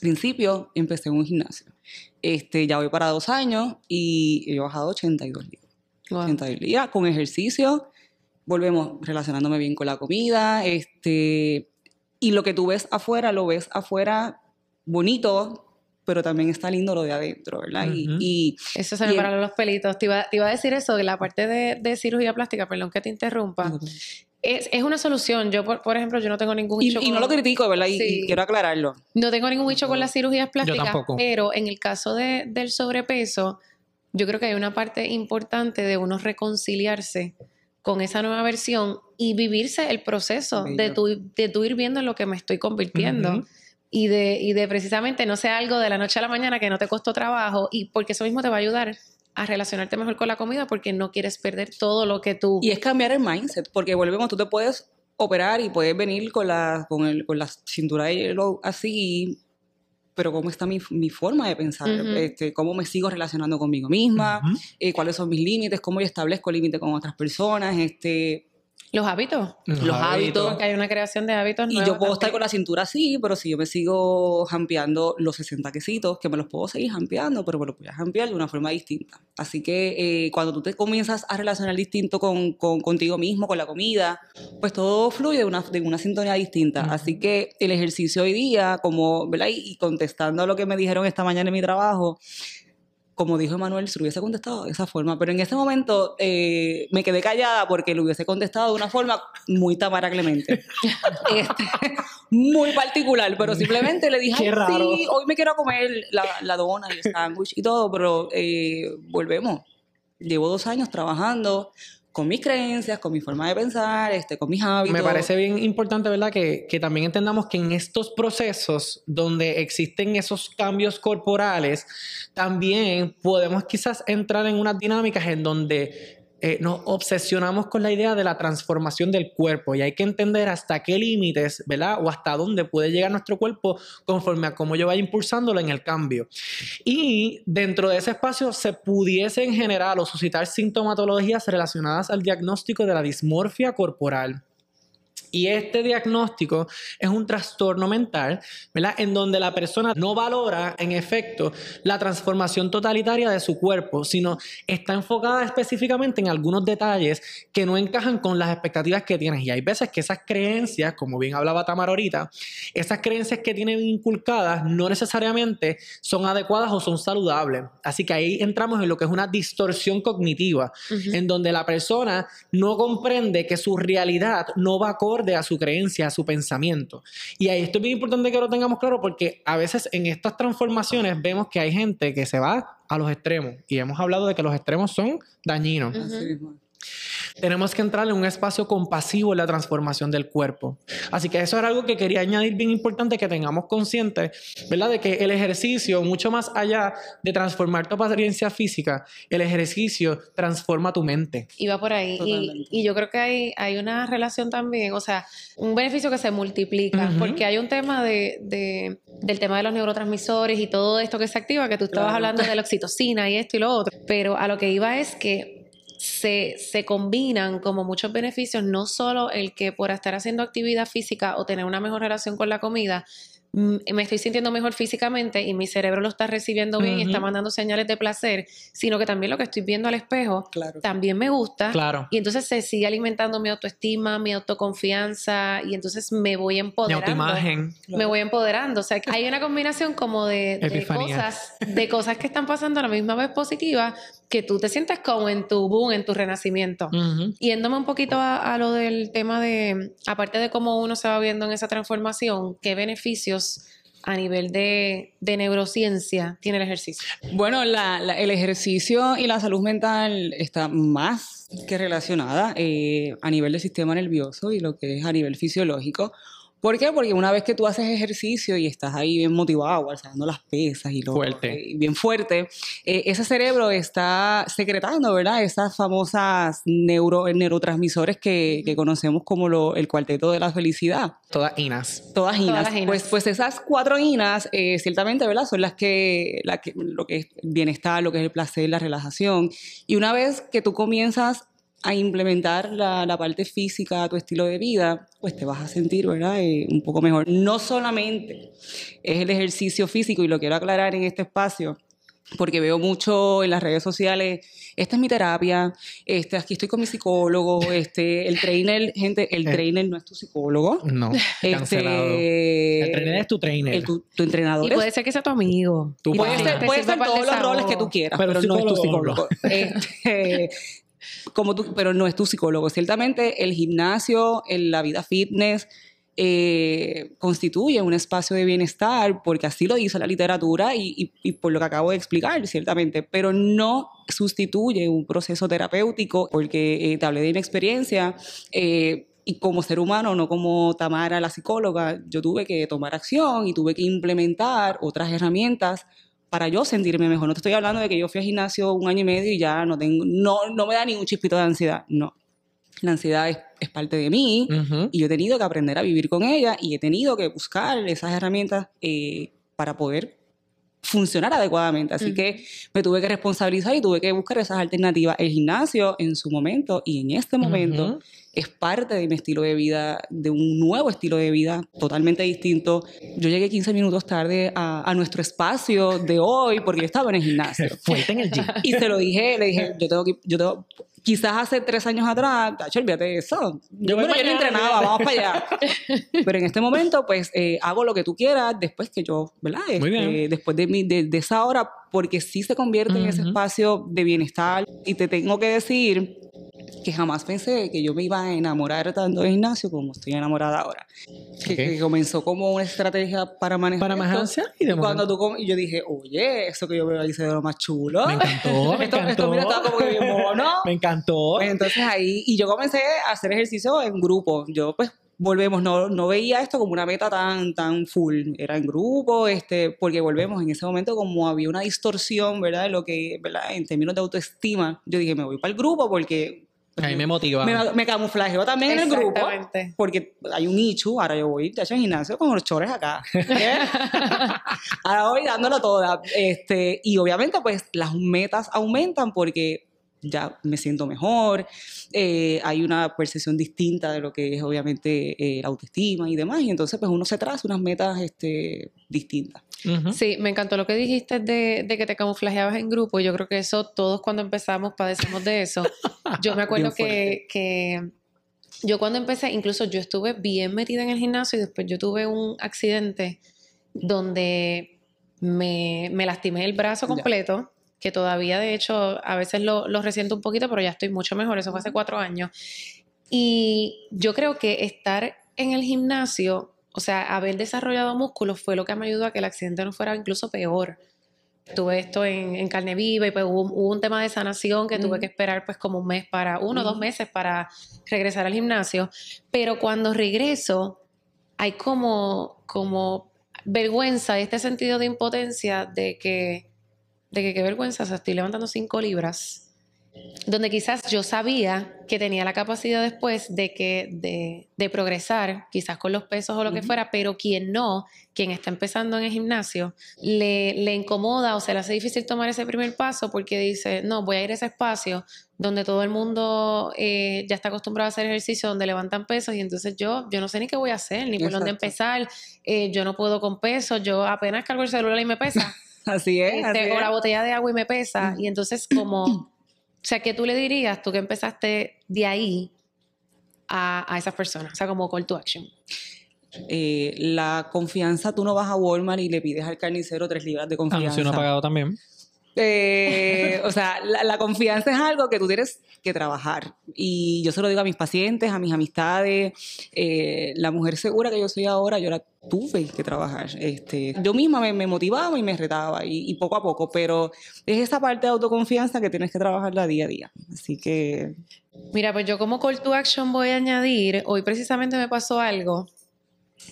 principio, empecé en un gimnasio. Este, ya voy para dos años y he bajado 82 libras. 82 libras con ejercicio. Volvemos relacionándome bien con la comida. Este, y lo que tú ves afuera, lo ves afuera bonito, pero también está lindo lo de adentro, ¿verdad? y, eso se me pararon los pelitos. Te iba, te iba, a decir eso, de la parte de, de cirugía plástica, perdón que te interrumpa. Es, es, una solución. Yo, por, ejemplo, yo no tengo ningún hecho y, y no lo critico, ¿verdad? Y, quiero aclararlo. No tengo ningún hecho con las cirugías plásticas, pero en el caso de, del sobrepeso, yo creo que hay una parte importante de uno reconciliarse con esa nueva versión y vivirse el proceso de tu, de tu ir viendo en lo que me estoy convirtiendo y de, y de precisamente no sea algo de la noche a la mañana que no te costó trabajo y porque eso mismo te va a ayudar a relacionarte mejor con la comida porque no quieres perder todo lo que tú... Y es cambiar el mindset, porque volvemos, tú te puedes operar y puedes venir con la, con el, con la cintura de hielo así, pero cómo está mi, mi forma de pensar, este, cómo me sigo relacionando conmigo misma, eh, cuáles son mis límites, cómo yo establezco límites con otras personas, este, los hábitos. Los, hábitos. Porque hay una creación de hábitos. Y yo puedo estar con la cintura así, pero si yo me sigo jampeando los 60 quesitos, que me los puedo seguir jampeando, pero me los voy a jampear de una forma distinta. Así que eh, cuando tú te comienzas a relacionar distinto con, con, contigo mismo, con la comida, pues todo fluye de una, de una sintonía distinta. Así que el ejercicio hoy día, como, ¿verdad? y contestando a lo que me dijeron esta mañana en mi trabajo, como dijo Emanuel, se lo hubiese contestado de esa forma. Pero en ese momento eh, me quedé callada porque lo hubiese contestado de una forma muy Tamara Clemente. Este, muy particular, pero simplemente le dije, sí, hoy me quiero comer la, la dona y el sándwich y todo, pero eh, volvemos. Llevo dos años trabajando con mis creencias, con mi forma de pensar, este, con mis hábitos. Me parece bien importante, ¿verdad? Que, que, también entendamos que en estos procesos donde existen esos cambios corporales, también podemos quizás entrar en unas dinámicas en donde eh, nos obsesionamos con la idea de la transformación del cuerpo y hay que entender hasta qué límites, ¿verdad? O hasta dónde puede llegar nuestro cuerpo conforme a cómo yo vaya impulsándolo en el cambio. Y dentro de ese espacio se pudiesen generar o suscitar sintomatologías relacionadas al diagnóstico de la dismorfia corporal. Y este diagnóstico es un trastorno mental, ¿verdad? En donde la persona no valora, en efecto, la transformación totalitaria de su cuerpo, sino está enfocada específicamente en algunos detalles que no encajan con las expectativas que tienes. Y hay veces que esas creencias, como bien hablaba Tamara ahorita, esas creencias que tienen inculcadas no necesariamente son adecuadas o son saludables. Así que ahí entramos en lo que es una distorsión cognitiva, en donde la persona no comprende que su realidad no va acorde a su creencia, a su pensamiento. Y ahí esto es bien importante que lo tengamos claro porque a veces en estas transformaciones vemos que hay gente que se va a los extremos y hemos hablado de que los extremos son dañinos. Tenemos que entrar en un espacio compasivo en la transformación del cuerpo. Así que eso era algo que quería añadir bien importante que tengamos consciente, ¿verdad? De que el ejercicio, mucho más allá de transformar tu apariencia física, el ejercicio transforma tu mente. Y va por ahí. Y, yo creo que hay, hay una relación también, o sea, un beneficio que se multiplica, porque hay un tema de, de, del tema de los neurotransmisores y todo esto que se activa, que tú estabas hablando de la oxitocina y esto y lo otro, pero a lo que iba es que se, se, combinan como muchos beneficios, no solo el que por estar haciendo actividad física o tener una mejor relación con la comida, Mm, me estoy sintiendo mejor físicamente y mi cerebro lo está recibiendo bien y está mandando señales de placer, sino que también lo que estoy viendo al espejo también me gusta. Claro. Y entonces se sigue alimentando mi autoestima, mi autoconfianza y entonces me voy empoderando. Mi autoimagen. Me voy empoderando. O sea, hay una combinación como de, cosas, de cosas que están pasando a la misma vez positivas que tú te sientes como en tu boom, en tu renacimiento. Yéndome un poquito a, a lo del tema de, aparte de cómo uno se va viendo en esa transformación, qué beneficios a nivel de, neurociencia tiene el ejercicio? Bueno, el ejercicio y la salud mental está más que relacionada eh, a nivel del sistema nervioso y lo que es a nivel fisiológico. ¿Por qué? Porque una vez que tú haces ejercicio y estás ahí bien motivado, alzando las pesas y lo fuerte. Eh, bien fuerte, eh, ese cerebro está secretando, ¿verdad? Esas famosas neuro, neurotransmisores que, que conocemos como lo, el cuarteto de la felicidad. Todas inas. Todas inas. Pues, pues esas cuatro inas, eh, ciertamente, ¿verdad? Son las que, la que, lo que es bienestar, lo que es el placer, la relajación. Y una vez que tú comienzas a implementar la, la, parte física a tu estilo de vida, pues te vas a sentir, ¿verdad? Eh, un poco mejor. No solamente es el ejercicio físico, y lo quiero aclarar en este espacio, porque veo mucho en las redes sociales, esta es mi terapia, este, aquí estoy con mi psicólogo, este, el trainer, gente, el eh. trainer no es tu psicólogo. No, este, cancelado. el trainer es tu trainer. tu, entrenador. Y puede ser que sea tu amigo. puede ser, puede ser todos los roles que tú quieras, pero, no es tu psicólogo. Este, como tú, pero no es tu psicólogo. Ciertamente el gimnasio, la vida fitness, eh, constituye un espacio de bienestar, porque así lo dice la literatura y, por lo que acabo de explicar, ciertamente, pero no sustituye un proceso terapéutico, porque eh, te hablé de mi experiencia. Eh, y como ser humano, no como Tamara, la psicóloga, yo tuve que tomar acción y tuve que implementar otras herramientas para yo sentirme mejor. No te estoy hablando de que yo fui al gimnasio un año y medio y ya no tengo, no, no me da ni un chispito de ansiedad. No. La ansiedad es, es parte de mí y yo he tenido que aprender a vivir con ella y he tenido que buscar esas herramientas eh, para poder funcionar adecuadamente. Así que me tuve que responsabilizar y tuve que buscar esas alternativas. El gimnasio en su momento y en este momento es parte de mi estilo de vida, de un nuevo estilo de vida totalmente distinto. Yo llegué 15 minutos tarde a, nuestro espacio de hoy porque yo estaba en el gimnasio. Fuerte en el gym. Y se lo dije, le dije, yo tengo que, yo tengo, quizás hace tres años atrás, tacho, olvídate de eso. Yo, bueno, yo no entrenaba, vamos para allá. Pero en este momento, pues, eh, hago lo que tú quieras después que yo, ¿verdad? Muy bien. Este, después de, mi, de, esa hora, porque sí se convierte en ese espacio de bienestar. Y te tengo que decir que jamás pensé que yo me iba a enamorar tanto de Ignacio como estoy enamorada ahora. Que, comenzó como una estrategia para manejar. Para manejar y de cuando tú y yo dije, oye, eso que yo veo ahí se ve lo más chulo. Me encantó. me encantó. esto, mira, estaba como que bien mono. Me encantó. Pues entonces ahí, y yo comencé a hacer ejercicio en grupo. Yo, pues, volvemos, no, no veía esto como una meta tan, tan full, era en grupo, este, porque volvemos en ese momento como había una distorsión, ¿verdad? Lo que, ¿verdad? En términos de autoestima, yo dije, me voy para el grupo porque... A mí me motiva. Me, me camuflajeo también en el grupo, porque hay un nicho, ahora yo voy, de hecho, gimnasio con los chores acá. ahora voy dándolo toda. Este, y obviamente, pues, las metas aumentan porque ya me siento mejor, eh, hay una percepción distinta de lo que es obviamente eh, la autoestima y demás, y entonces pues uno se traza unas metas este, distintas. Sí, me encantó lo que dijiste de, de que te camuflajeabas en grupo. Yo creo que eso, todos cuando empezamos padecemos de eso. Yo me acuerdo que, que yo cuando empecé, incluso yo estuve bien metida en el gimnasio y después yo tuve un accidente donde me, me lastimé el brazo Ya. completo, que todavía de hecho a veces lo, lo resiento un poquito, pero ya estoy mucho mejor. Eso fue hace cuatro años. Y yo creo que estar en el gimnasio, o sea, haber desarrollado músculos fue lo que me ayudó a que el accidente no fuera incluso peor. Tuve esto en, en carne viva y pues hubo, hubo un tema de sanación que tuve que esperar pues como un mes para, uno o dos meses para regresar al gimnasio. Pero cuando regreso, hay como, como vergüenza, este sentido de impotencia de que, de que qué vergüenza, o sea, estoy levantando cinco libras donde quizás yo sabía que tenía la capacidad después de que de, de progresar, quizás con los pesos o lo que fuera, pero quien no, quien está empezando en el gimnasio, le, le incomoda o se le hace difícil tomar ese primer paso porque dice, no, voy a ir a ese espacio donde todo el mundo eh, ya está acostumbrado a hacer ejercicio, donde levantan pesos y entonces yo, yo no sé ni qué voy a hacer, ni por dónde empezar, eh, yo no puedo con pesos, yo apenas cargo el celular y me pesa. Así es. Este, así o es. la botella de agua y me pesa. Y entonces, como, o sea, ¿qué tú le dirías, tú que empezaste de ahí a, a esas personas? O sea, como call to action. Eh, la confianza, tú no vas a Walmart y le pides al carnicero tres libras de confianza. Anuncio no pagado también. Eh, o sea, la, confianza es algo que tú tienes que trabajar. Y yo se lo digo a mis pacientes, a mis amistades. eh, la mujer segura que yo soy ahora, yo la tuve que trabajar. Este, yo misma me, me motivaba y me retaba, y, y poco a poco, pero es esa parte de autoconfianza que tienes que trabajarla día a día. Así que Mira, pues yo como call to action voy a añadir, hoy precisamente me pasó algo,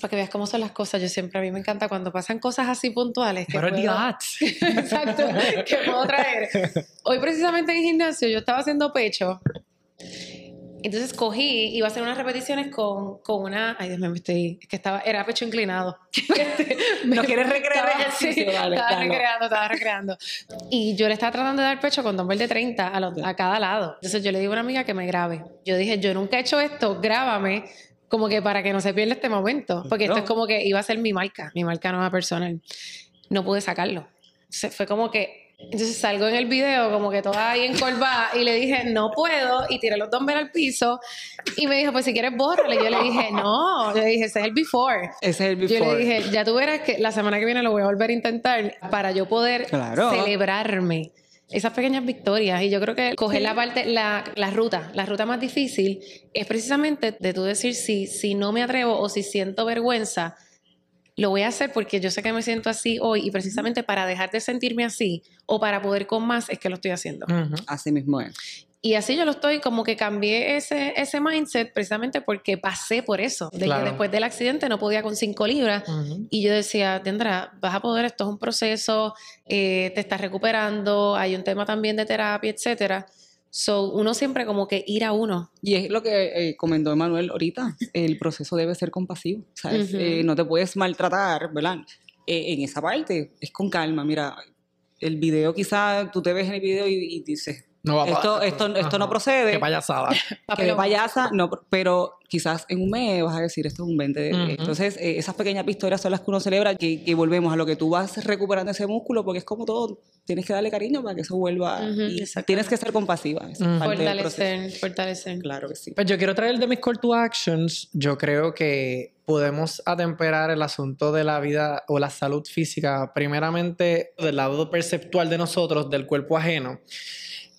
para que veas cómo son las cosas. Yo siempre, a mí me encanta cuando pasan cosas así puntuales. Que puedo- Exacto, que puedo traer. Hoy precisamente en el gimnasio yo estaba haciendo pecho. Entonces cogí, iba a hacer unas repeticiones con, con una... Ay, Dios mío, me estoy... Es que estaba... Era pecho inclinado. ¿No quieres recrear Estaba- ejercicio? sí, Dale, estaba dale. recreando, estaba recreando. Y yo le estaba tratando de dar pecho con dumbbell de 30 a, los- a cada lado. Entonces yo le digo a una amiga que me grabe. Yo dije, yo nunca he hecho esto, grábame como que para que no se pierda este momento. Porque esto No. es como que iba a ser mi marca, mi marca nueva personal. No pude sacarlo. Se fue como que... Entonces salgo en el video como que toda ahí encorvada y le dije, no puedo, y tiré los dumbbells al piso. Y me dijo, pues si quieres, bórrale. Yo le dije, no. Yo le dije, ese es el before. Ese es el Yo before. le dije, ya tú verás que la semana que viene lo voy a volver a intentar para yo poder Claro. celebrarme esas pequeñas victorias. Y yo creo que coger la parte, la, la ruta, la ruta más difícil es precisamente de tú decir si, si no me atrevo o si siento vergüenza, lo voy a hacer porque yo sé que me siento así hoy y precisamente para dejar de sentirme así o para poder con más es que lo estoy haciendo. Así mismo es. Y así yo lo estoy, como que cambié ese, ese mindset precisamente porque pasé por eso. De Claro. que después del accidente no podía con cinco libras. Ujú. Y yo decía, Tendra, vas a poder, esto es un proceso, eh, te estás recuperando, hay un tema también de terapia, etcétera. So, uno siempre como que ir a uno. Y es lo que eh, comentó Emanuel ahorita, el proceso debe ser compasivo, ¿sabes? Ujú. Eh, no te puedes maltratar, ¿verdad? Eh, en esa parte, es con calma, mira, el video quizá, tú te ves en el video y, y dices, No va a esto, esto, esto no procede, Qué payasada. Papelón. payasa, no, pero quizás en un mes vas a decir, esto es un 20 de... Ujú. Entonces, eh, esas pequeñas victorias son las que uno celebra, que, que volvemos a lo que tú vas recuperando ese músculo, porque es como todo, tienes que darle cariño para que eso vuelva, y tienes que ser compasiva, es del proceso. Fortalecer, fortalecer. Claro que sí. Pues yo quiero traer de mis call to actions. Yo creo que podemos atemperar el asunto de la vida o la salud física, primeramente del lado perceptual de nosotros, del cuerpo ajeno.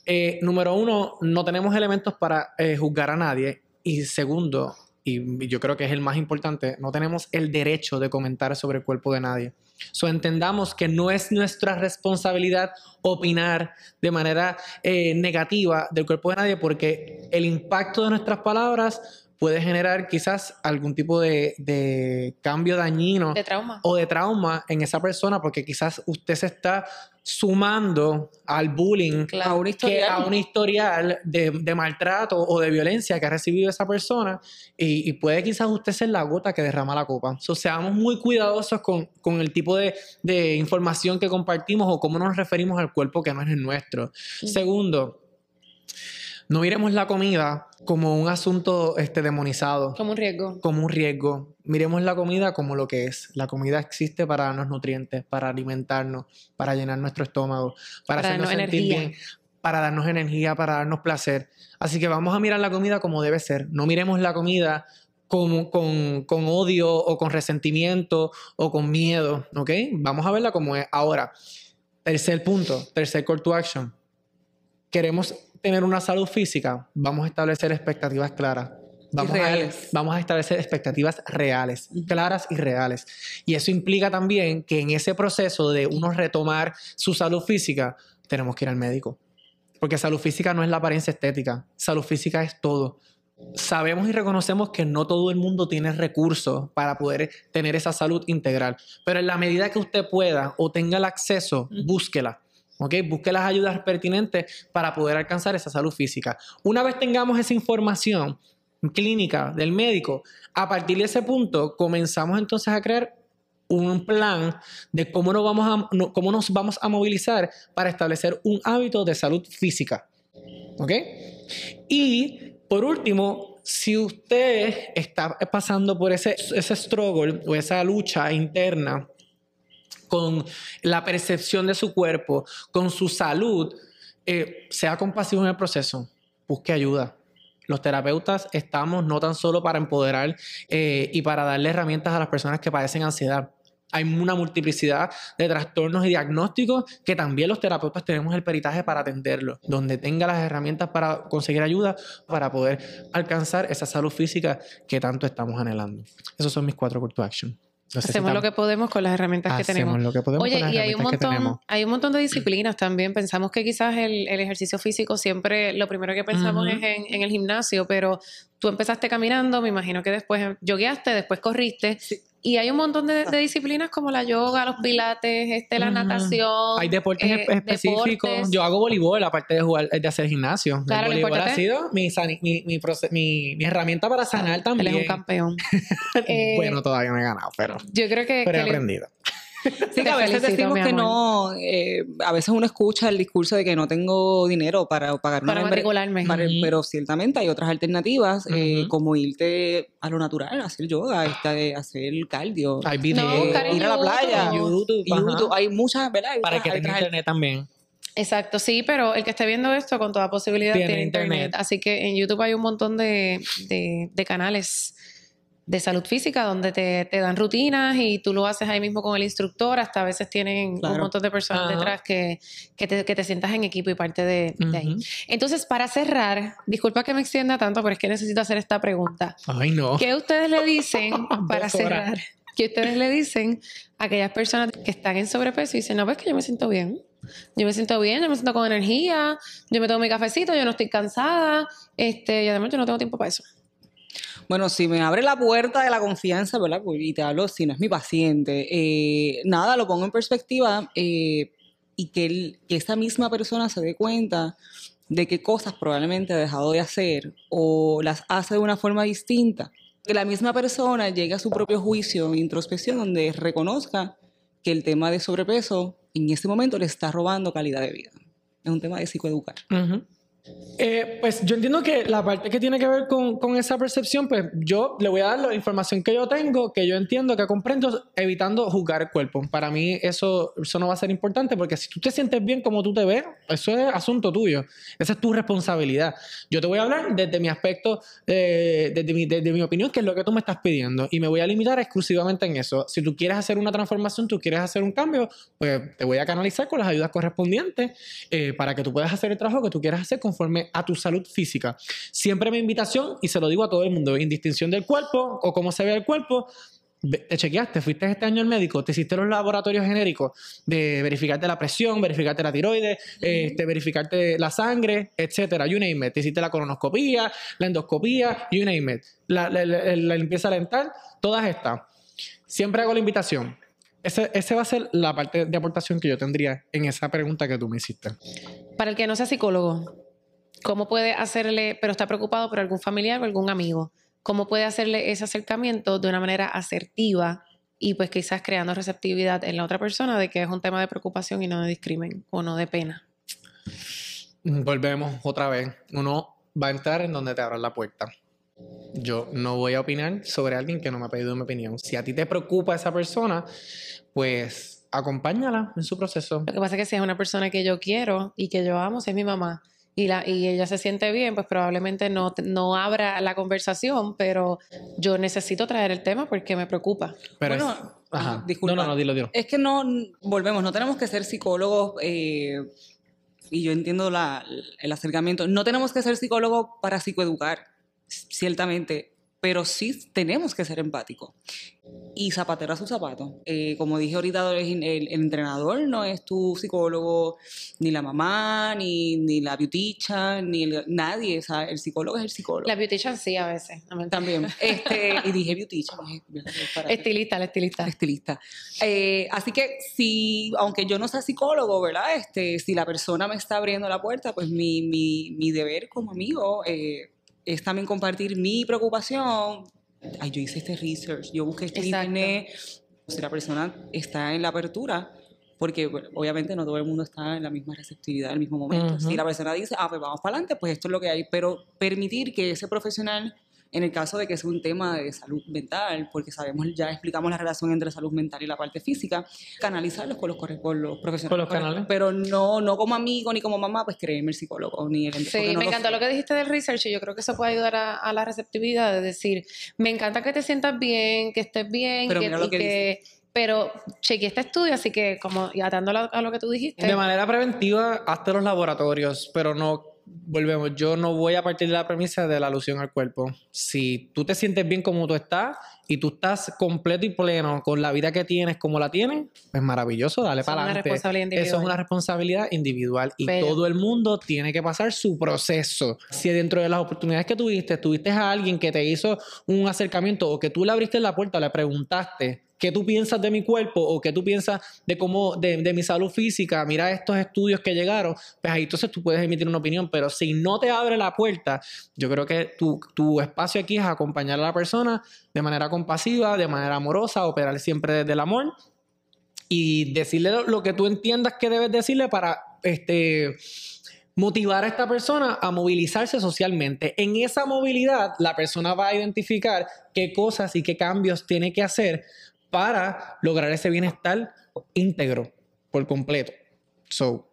Eh, número uno, no tenemos elementos para eh, juzgar a nadie. Y segundo, y yo creo que es el más importante, no tenemos el derecho de comentar sobre el cuerpo de nadie. So, entendamos que no es nuestra responsabilidad opinar de manera eh, negativa del cuerpo de nadie porque el impacto de nuestras palabras puede generar quizás algún tipo de, de cambio dañino De trauma. o de trauma en esa persona porque quizás usted se está sumando al bullying Claro. A un que historial. a un historial de, de maltrato o de violencia que ha recibido esa persona y, y puede quizás usted ser la gota que derrama la copa. So, seamos muy cuidadosos con, con el tipo de, de información que compartimos o cómo nos referimos al cuerpo que no es el nuestro. Segundo, no miremos la comida como un asunto este, demonizado Como un riesgo. como un riesgo. Miremos la comida como lo que es. La comida existe para darnos nutrientes, para alimentarnos, para llenar nuestro estómago, para, Para hacernos darnos sentir energía. bien, para darnos energía, para darnos placer. Así que vamos a mirar la comida como debe ser. No miremos la comida como, con, con odio o con resentimiento o con miedo, ¿ok? Vamos a verla como es. Ahora, tercer punto, tercer call to action. Queremos tener una salud física, vamos a establecer expectativas claras. Vamos a, vamos a establecer expectativas reales, claras y reales. Y eso implica también que en ese proceso de uno retomar su salud física, tenemos que ir al médico. Porque salud física no es la apariencia estética, salud física es todo. Sabemos y reconocemos que no todo el mundo tiene recursos para poder tener esa salud integral, pero en la medida que usted pueda o tenga el acceso, búsquela. ¿Ok? Busque las ayudas pertinentes para poder alcanzar esa salud física. Una vez tengamos esa información clínica del médico, a partir de ese punto comenzamos entonces a crear un plan de cómo nos vamos a, cómo nos vamos a movilizar para establecer un hábito de salud física. ¿Ok? Y por último, si usted está pasando por ese, ese struggle o esa lucha interna con la percepción de su cuerpo, con su salud, eh, sea compasivo en el proceso, busque ayuda. Los terapeutas estamos no tan solo para empoderar eh, y para darle herramientas a las personas que padecen ansiedad. Hay una multiplicidad de trastornos y diagnósticos que también los terapeutas tenemos el peritaje para atenderlo, donde tenga las herramientas para conseguir ayuda para poder alcanzar esa salud física que tanto estamos anhelando. Esos son mis cuatro call to action. Hacemos lo que podemos con las herramientas que Hacemos tenemos. lo que podemos Oye, con las y hay un montón, hay un montón de disciplinas también. Pensamos que quizás el, el ejercicio físico siempre, lo primero que pensamos es en, en el gimnasio, pero tú empezaste caminando, me imagino que después yogueaste, después corriste. Y hay un montón de, de disciplinas como la yoga, los pilates, este, la natación. Hay deportes eh, espe- específicos. deportes. Yo hago voleibol aparte de jugar, de hacer gimnasio. Claro, el voleibol ha sido mi, sani- mi, mi, mi- mi herramienta para sanar Él también. es un campeón. Eh, bueno, todavía no he ganado, pero, Yo creo que, pero he que le- aprendido. Sí, que a veces felicito, decimos que no, eh, a veces uno escucha el discurso de que no tengo dinero para pagar una para matricularme. para- pero ciertamente hay otras alternativas, eh, como irte a lo natural, hacer yoga, este, hacer cardio, Hay No, ir a la playa, En YouTube. YouTube, hay muchas, ¿verdad? Hay para otras- que tenga otras internet también. Exacto, sí, pero el que esté viendo esto con toda posibilidad Tiene tiene, internet. internet. Así que en YouTube hay un montón de, de- de canales de salud física donde te, te dan rutinas y tú lo haces ahí mismo con el instructor. Hasta a veces tienen un montón de personas Ajá. detrás que, que, te, que te sientas en equipo y parte de, de ahí. Entonces, para cerrar, disculpa que me extienda tanto, pero es que necesito hacer esta pregunta. Ay, no. ¿Qué ustedes le dicen para cerrar? ¿Qué ustedes le dicen a aquellas personas que están en sobrepeso y dicen, no, ves que yo me siento bien? Yo me siento bien, yo me siento con energía, yo me tomo mi cafecito, yo no estoy cansada, este, y además yo no tengo tiempo para eso. Bueno, si me abre la puerta de la confianza, ¿verdad? Pues, Y te hablo, si no es mi paciente, eh, nada, lo pongo en perspectiva eh, y que, esta misma persona se dé cuenta de qué cosas probablemente ha dejado de hacer o las hace de una forma distinta. Que la misma persona llegue a su propio juicio, introspección, donde reconozca que el tema de sobrepeso en este momento le está robando calidad de vida. Es un tema de psicoeducar. Ujú. Eh, pues yo entiendo que la parte que tiene que ver con, con esa percepción, pues yo le voy a dar la información que yo tengo, que yo entiendo, que comprendo, evitando juzgar el cuerpo. Para mí eso, eso no va a ser importante porque si tú te sientes bien como tú te ves, eso es asunto tuyo. Esa es tu responsabilidad. Yo te voy a hablar desde mi aspecto, eh, desde, mi, desde mi opinión, que es lo que tú me estás pidiendo. Y me voy a limitar exclusivamente en eso. Si tú quieres hacer una transformación, tú quieres hacer un cambio, pues te voy a canalizar con las ayudas correspondientes eh, para que tú puedas hacer el trabajo que tú quieras hacer conforme a tu salud física. Siempre mi invitación, y se lo digo a todo el mundo, en distinción del cuerpo o cómo se ve el cuerpo, te chequeaste, fuiste este año al médico, te hiciste los laboratorios genéricos de verificarte la presión, verificarte la tiroides, este, verificarte la sangre, etcétera, you name it. Te hiciste la colonoscopía, la endoscopía, you name it. La, la, la, limpieza dental, todas estas. Siempre hago la invitación. Ese, ese, va a ser la parte de aportación que yo tendría en esa pregunta que tú me hiciste. Para el que no sea psicólogo, ¿cómo puede hacerle, pero está preocupado por algún familiar o algún amigo? cómo puede hacerle ese acercamiento de una manera asertiva y pues quizás creando receptividad en la otra persona de que es un tema de preocupación y no de discrimen o no de pena. Volvemos otra vez. Uno va a entrar en donde te abran la puerta. Yo no voy a opinar sobre alguien que no me ha pedido mi opinión. Si a ti te preocupa esa persona, pues acompáñala en su proceso. Lo que pasa es que si es una persona que yo quiero y que yo amo, si es mi mamá, y, la, y ella se siente bien, pues probablemente no, no abra la conversación, pero yo necesito traer el tema porque me preocupa. Pero bueno, es, ajá. Disculpa. No, no, no, dilo, dilo. Es que no, volvemos, no tenemos que ser psicólogos, eh, y yo entiendo la, el acercamiento, no tenemos que ser psicólogos para psicoeducar, ciertamente, pero sí tenemos que ser empáticos. Y zapatero a su zapato. Eh, como dije ahorita, el, el, entrenador no es tu psicólogo, ni la mamá, ni, ni la beautician, ni nadie. O sea, el psicólogo es el psicólogo. La beautician sí, a veces. También. Este, y dije beautician. estilista, la estilista. Estilista. Eh, así que si, aunque yo no sea psicólogo, ¿verdad? Este, si la persona me está abriendo la puerta, pues mi, mi, mi deber como amigo... Eh, es también compartir mi preocupación. Ay, yo hice este research, yo busqué este internet. Si la persona está en la apertura, porque obviamente no todo el mundo está en la misma receptividad en el mismo momento. Si la persona dice, ah, pues vamos para adelante, pues esto es lo que hay, pero permitir que ese profesional en el caso de que sea un tema de salud mental, porque sabemos, ya explicamos la relación entre salud mental y la parte física, canalizarlos con los, con los profesionales. Con los canales. Pero no, no como amigo ni como mamá, pues créeme el psicólogo ni el Sí, me encantó lo que dijiste del research y yo creo que eso puede ayudar a, la receptividad, de decir, me encanta que te sientas bien, que estés bien, pero que, que, pero chequeé este estudio, así que como y atándolo a lo que tú dijiste. De manera preventiva, hazte los laboratorios, pero no volvemos, yo no voy a partir de la premisa de la alusión al cuerpo. Si tú te sientes bien como tú estás y tú estás completo y pleno con la vida que tienes como la tienes, pues maravilloso, dale para adelante. Eso es una responsabilidad individual y todo el mundo tiene que pasar su proceso. Si dentro de las oportunidades que tuviste, tuviste a alguien que te hizo un acercamiento o que tú le abriste la puerta, le preguntaste, ¿Qué tú piensas de mi cuerpo o qué tú piensas de cómo, de, mi salud física? Mira estos estudios que llegaron, pues ahí entonces tú puedes emitir una opinión, pero si no te abre la puerta, yo creo que tu, tu espacio aquí es acompañar a la persona de manera compasiva, de manera amorosa, operar siempre desde el amor y decirle lo, que tú entiendas que debes decirle para este motivar a esta persona a movilizarse socialmente. En esa movilidad, la persona va a identificar qué cosas y qué cambios tiene que hacer para lograr ese bienestar íntegro por completo. So,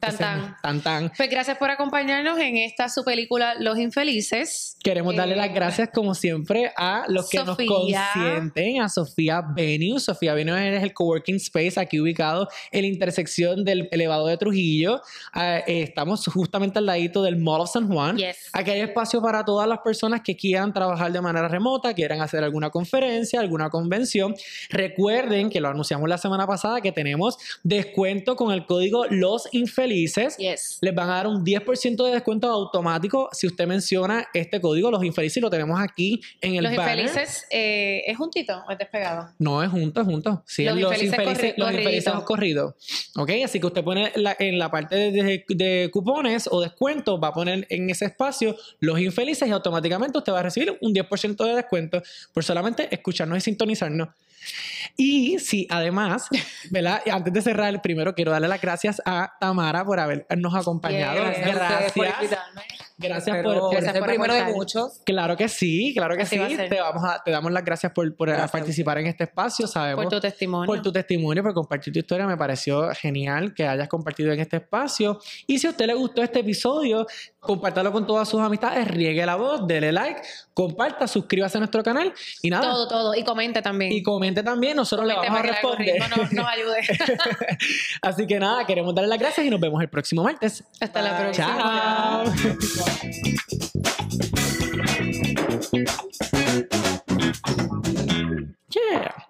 Tan, tan. Pues gracias por acompañarnos en esta su película Los Infelices. Queremos darle las eh, gracias, como siempre, a los que nos consienten, a Sofía Venue. Sofía Venue es el coworking space aquí ubicado en la intersección del elevado de Trujillo. Ah, eh, estamos justamente al ladito del Mall of San Juan. Aquí hay espacio para todas las personas que quieran trabajar de manera remota, quieran hacer alguna conferencia, alguna convención. Recuerden que lo anunciamos la semana pasada que tenemos descuento con el código Los Infelices Infelices, les van a dar un 10% de descuento automático si usted menciona este código. Los Infelices lo tenemos aquí en el Los Infelices, eh, ¿es juntito o es despegado? No, es junto, es junto. Sí, los, Infelices, los infelices corridos. Ok, así que usted pone en la parte de, de, cupones o descuentos, va a poner en ese espacio Los Infelices y automáticamente usted va a recibir un 10% de descuento por solamente escucharnos y sintonizarnos. Y sí, además, ¿verdad? Antes de cerrar, primero quiero darle las gracias a Tamara por habernos acompañado. gracias. Gracias por, ser el primero de muchos. Claro que sí, claro que sí. Te, vamos a, te damos las gracias por, por participar en este espacio. Sabemos, por tu testimonio. Por tu testimonio, por compartir tu historia. Me pareció genial que hayas compartido en este espacio. Y si a usted le gustó este episodio, compártalo con todas sus amistades, riegue la voz, dele like, comparta, suscríbase a nuestro canal y nada. Todo, todo. Y comente también. Y comente también. Nosotros le vamos a responder. No, nos ayude. Así que nada, queremos darle las gracias y nos vemos el próximo martes. Hasta la próxima. Chao. Yeah.